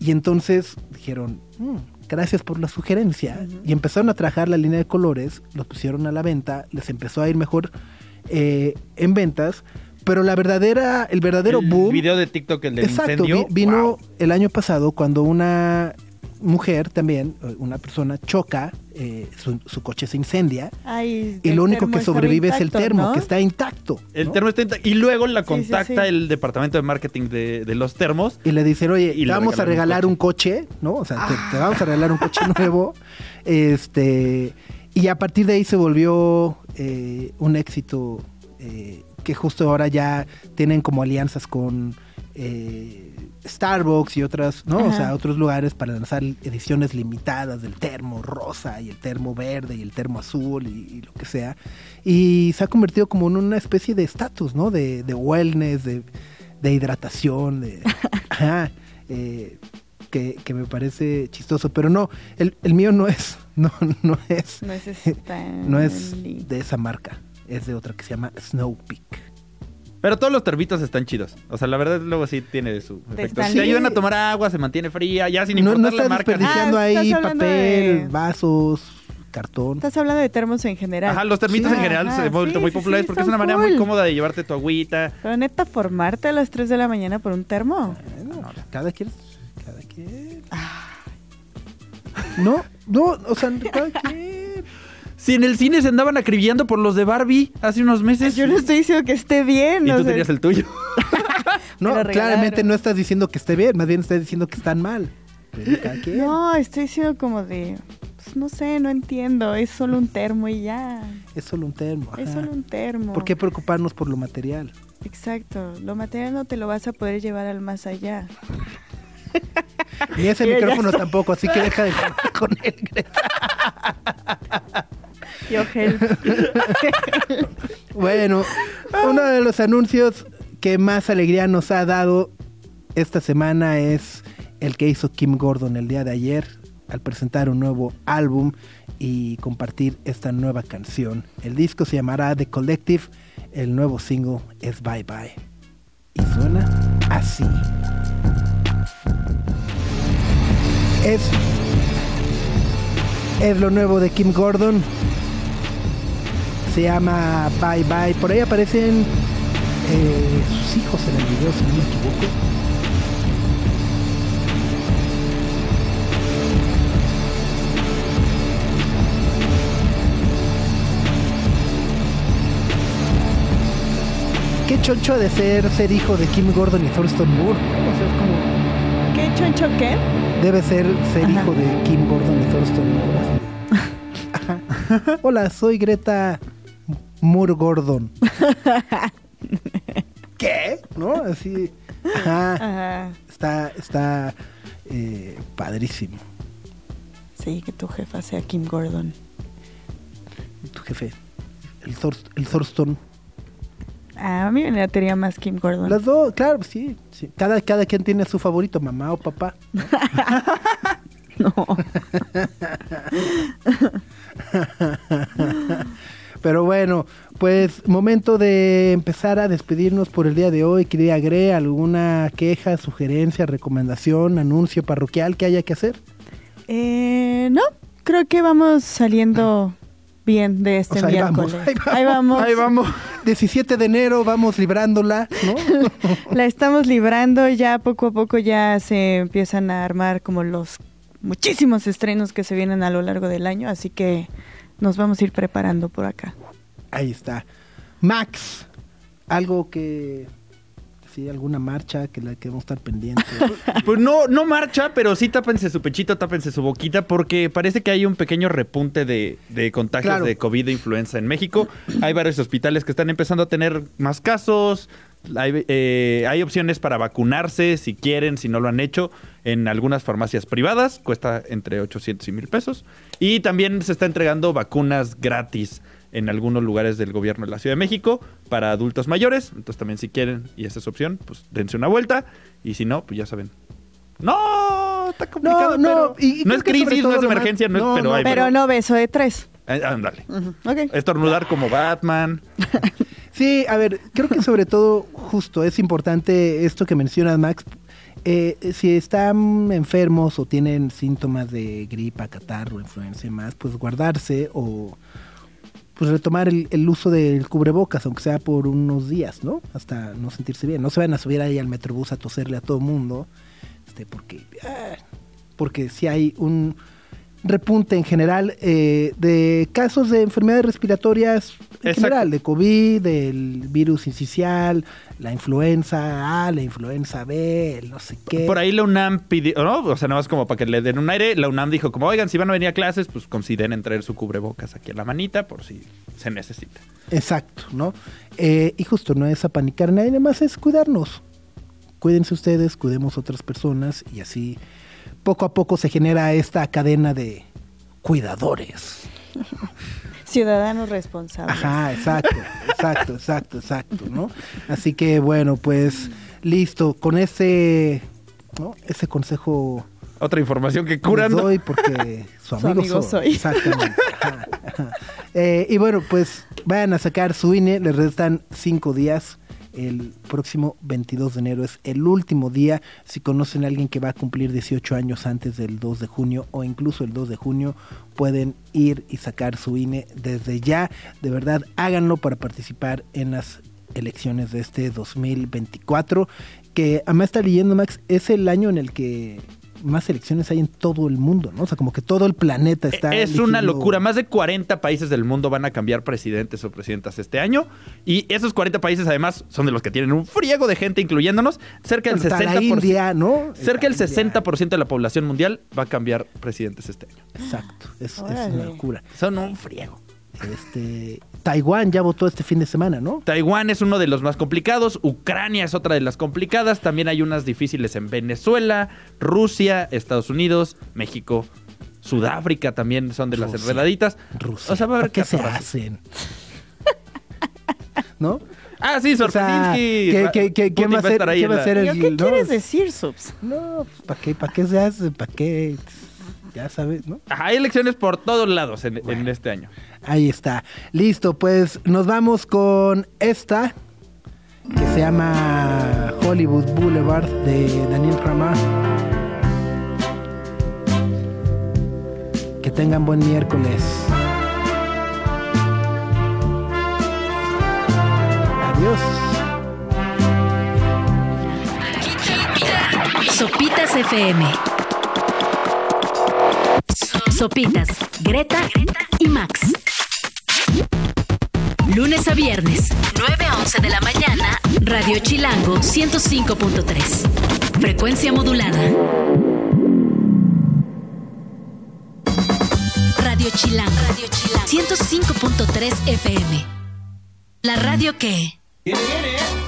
Y entonces dijeron, "Mm, gracias por la sugerencia. Y empezaron a trabajar la línea de colores, los pusieron a la venta, les empezó a ir mejor eh, en ventas. Pero la verdadera, el verdadero el boom. video de TikTok, el del Exacto, incendio. vi- vino wow. el año pasado cuando una mujer también, eh, una persona choca, eh, su, su coche se incendia Ay, y el lo único que sobrevive es el termo, ¿no? que está intacto. El ¿no? termo está intacto. Y luego la Sí, sí, contacta sí. el departamento de marketing de, de los termos. Y le dicen, oye, Y te vamos a regalar un un coche, ¿no? O sea, te, te vamos a regalar un coche nuevo. Este, y a partir de ahí se volvió eh, un éxito eh, que justo ahora ya tienen como alianzas con eh, Starbucks y otras, ¿no? O sea, otros lugares para lanzar ediciones limitadas del termo rosa y el termo verde y el termo azul y, y lo que sea. Y se ha convertido como en una especie de estatus, ¿no? De, de wellness, de, de hidratación, de... Ajá, eh, que, que me parece chistoso, pero no, el, el mío no es, no, no es, No es no es de esa marca, es de otra que se llama Snow Peak. Pero todos los termitos están chidos. O sea, la verdad luego sí tiene su efecto. Te ayudan a tomar agua, se mantiene fría, ya sin importar no la estás marca. desperdiciando Ah, ahí papel, de- vasos, cartón. Estás hablando de termos en general. Ajá, los termitos Sí. en general Ajá, se han vuelto sí, muy sí, populares sí, porque es una manera muy cómoda de llevarte tu agüita. Pero neta, formarte a las 3 de la mañana por un termo. Bueno, cada quien, cada quien. No, no, o sea, cada quien. Si en el cine se andaban acribillando por los de Barbie hace unos meses. Yo no estoy diciendo que esté bien. Y tú sea, tenías el tuyo. No, claramente no estás diciendo que esté bien, más bien estás diciendo que están mal. No, estoy diciendo como de... pues, no sé, no entiendo. Es solo un termo y ya. Es solo un termo. Es solo un termo. ¿Por qué preocuparnos por lo material? Exacto. Lo material no te lo vas a poder llevar al más allá. Ni ese micrófono tampoco, así que deja de jugar con él. Yo, help. Bueno, uno de los anuncios que más alegría nos ha dado esta semana es el que hizo Kim Gordon el día de ayer al presentar un nuevo álbum y compartir esta nueva canción. El disco se llamará The Collective, el nuevo single es Bye Bye. Y suena así. Es, es lo nuevo de Kim Gordon. Se llama Bye Bye. Por ahí aparecen eh, sus hijos en el video, si no me equivoco. Qué choncho ha de ser ser hijo de Kim Gordon y Thurston Moore. O sea, es como- ¿Qué choncho qué? Debe ser ser Ajá. hijo de Kim Gordon y Thurston Moore. Ajá. Hola, soy Greta Moore Gordon. ¿Qué? ¿No? Así. Ajá. Ajá. Está, está eh, padrísimo. Sí, que tu jefa sea Kim Gordon. Tu jefe. El, Thors- el Thurston. Ah, a mí me latería más Kim Gordon. Las dos, claro, sí. sí. Cada, cada quien tiene su favorito, mamá o papá. No. Pero bueno, pues momento de empezar a despedirnos por el día de hoy. Quería agregar alguna queja, sugerencia, recomendación, anuncio parroquial que haya que hacer. Eh, no, creo que vamos saliendo bien de este O sea, ahí vamos, ahí vamos. Ahí vamos. 17 de enero vamos librándola, ¿no? La estamos librando, ya poco a poco ya se empiezan a armar como los muchísimos estrenos que se vienen a lo largo del año, así que nos vamos a ir preparando por acá. Ahí está. Max, algo que... Sí, alguna marcha que la que vamos a estar pendientes. Pues no, no marcha, pero sí tápense su pechito, tápense su boquita, porque parece que hay un pequeño repunte de, de contagios Claro. de COVID e influenza en México. Hay varios hospitales que están empezando a tener más casos. Hay, eh, hay opciones para vacunarse si quieren, si no lo han hecho, en algunas farmacias privadas. Cuesta entre 800 y 1000 pesos. Y también se está entregando vacunas gratis en algunos lugares del gobierno de la Ciudad de México para adultos mayores. Entonces también si quieren y esa es opción, pues dense una vuelta. Y si no, pues ya saben. No, está complicado. No, no, pero- y- y no es crisis, no es emergencia, no, no, es, pero no, hay. Pero no beso de tres. Eh, ándale. Estornudar como Batman. Sí, a ver, creo que sobre todo, justo, es importante esto que mencionas, Max. Eh, si están enfermos o tienen síntomas de gripa, catarro, influenza y más, pues guardarse o pues retomar el, uso del cubrebocas, aunque sea por unos días, ¿no? Hasta no sentirse bien. No se van a subir ahí al metrobús a toserle a todo mundo, este, porque, ah, porque si hay un repunte en general eh, de casos de enfermedades respiratorias en Exacto. general, de COVID, del virus incisional, la influenza A, la influenza B, el no sé qué. Por ahí la UNAM pidió, ¿no? O sea, nada más como para que le den un aire. La UNAM dijo como, oigan, si van a venir a clases, pues consideren traer su cubrebocas aquí a la manita por si se necesita. Exacto, ¿no? Eh, y justo no es apanicar a nadie, nada más es cuidarnos. Cuídense ustedes, cuidemos otras personas y así poco a poco se genera esta cadena de cuidadores. Ciudadanos responsables. Ajá, exacto, exacto, exacto, exacto, ¿no? Así que bueno, pues listo, con ese, ¿no? Ese consejo Otra información que les curando. doy porque su Su amigo, amigo soy. soy. Exactamente. Ajá, ajá. Eh, y bueno, pues vayan a sacar su INE, les restan cinco días. El próximo 22 de enero es el último día. Si conocen a alguien que va a cumplir 18 años antes del 2 de junio o incluso el 2 de junio, pueden ir y sacar su INE desde ya. De verdad, háganlo para participar en las elecciones de este 2024. Que además está leyendo, Max, es el año en el que más elecciones hay en todo el mundo, ¿no? O sea, como que todo el planeta está. Es una locura. Más de 40 países del mundo van a cambiar presidentes o presidentas este año. Y esos 40 países, además, son de los que tienen un friego de gente, incluyéndonos. Cerca del Bueno, está 60%. la India, ¿no? Cerca del Está la India. 60% de la población mundial va a cambiar presidentes este año. Exacto, es, es una locura. Son un friego. Este, Taiwán ya votó este fin de semana, ¿no? Taiwán es uno de los más complicados, Ucrania es otra de las complicadas, también hay unas difíciles en Venezuela, Rusia, Estados Unidos, México, Sudáfrica también son de las enredaditas. Rusia. O sea, va a haber ¿Para qué se hacen? ¿No? Ah, sí, O sea. ¿qué, qué, qué, va a ser, en va a la- ser el ¿Yo ¿Qué no, quieres decir, Subs? No, ¿para qué, para qué se hace? ¿Para qué? Ya sabes, ¿no? Ajá, Hay elecciones por todos lados en, en este año. Ahí está. Listo, pues nos vamos con esta que se llama Hollywood Boulevard de Daniel Kramer. Que tengan buen miércoles. Adiós. Sopitas FM. Sopitas, Greta y Max. Lunes a viernes, 9 a 11 de la mañana, Radio Chilango 105.3. Frecuencia modulada. Radio Chilango, Radio Chilango 105.3 FM. La radio que... Viene, viene,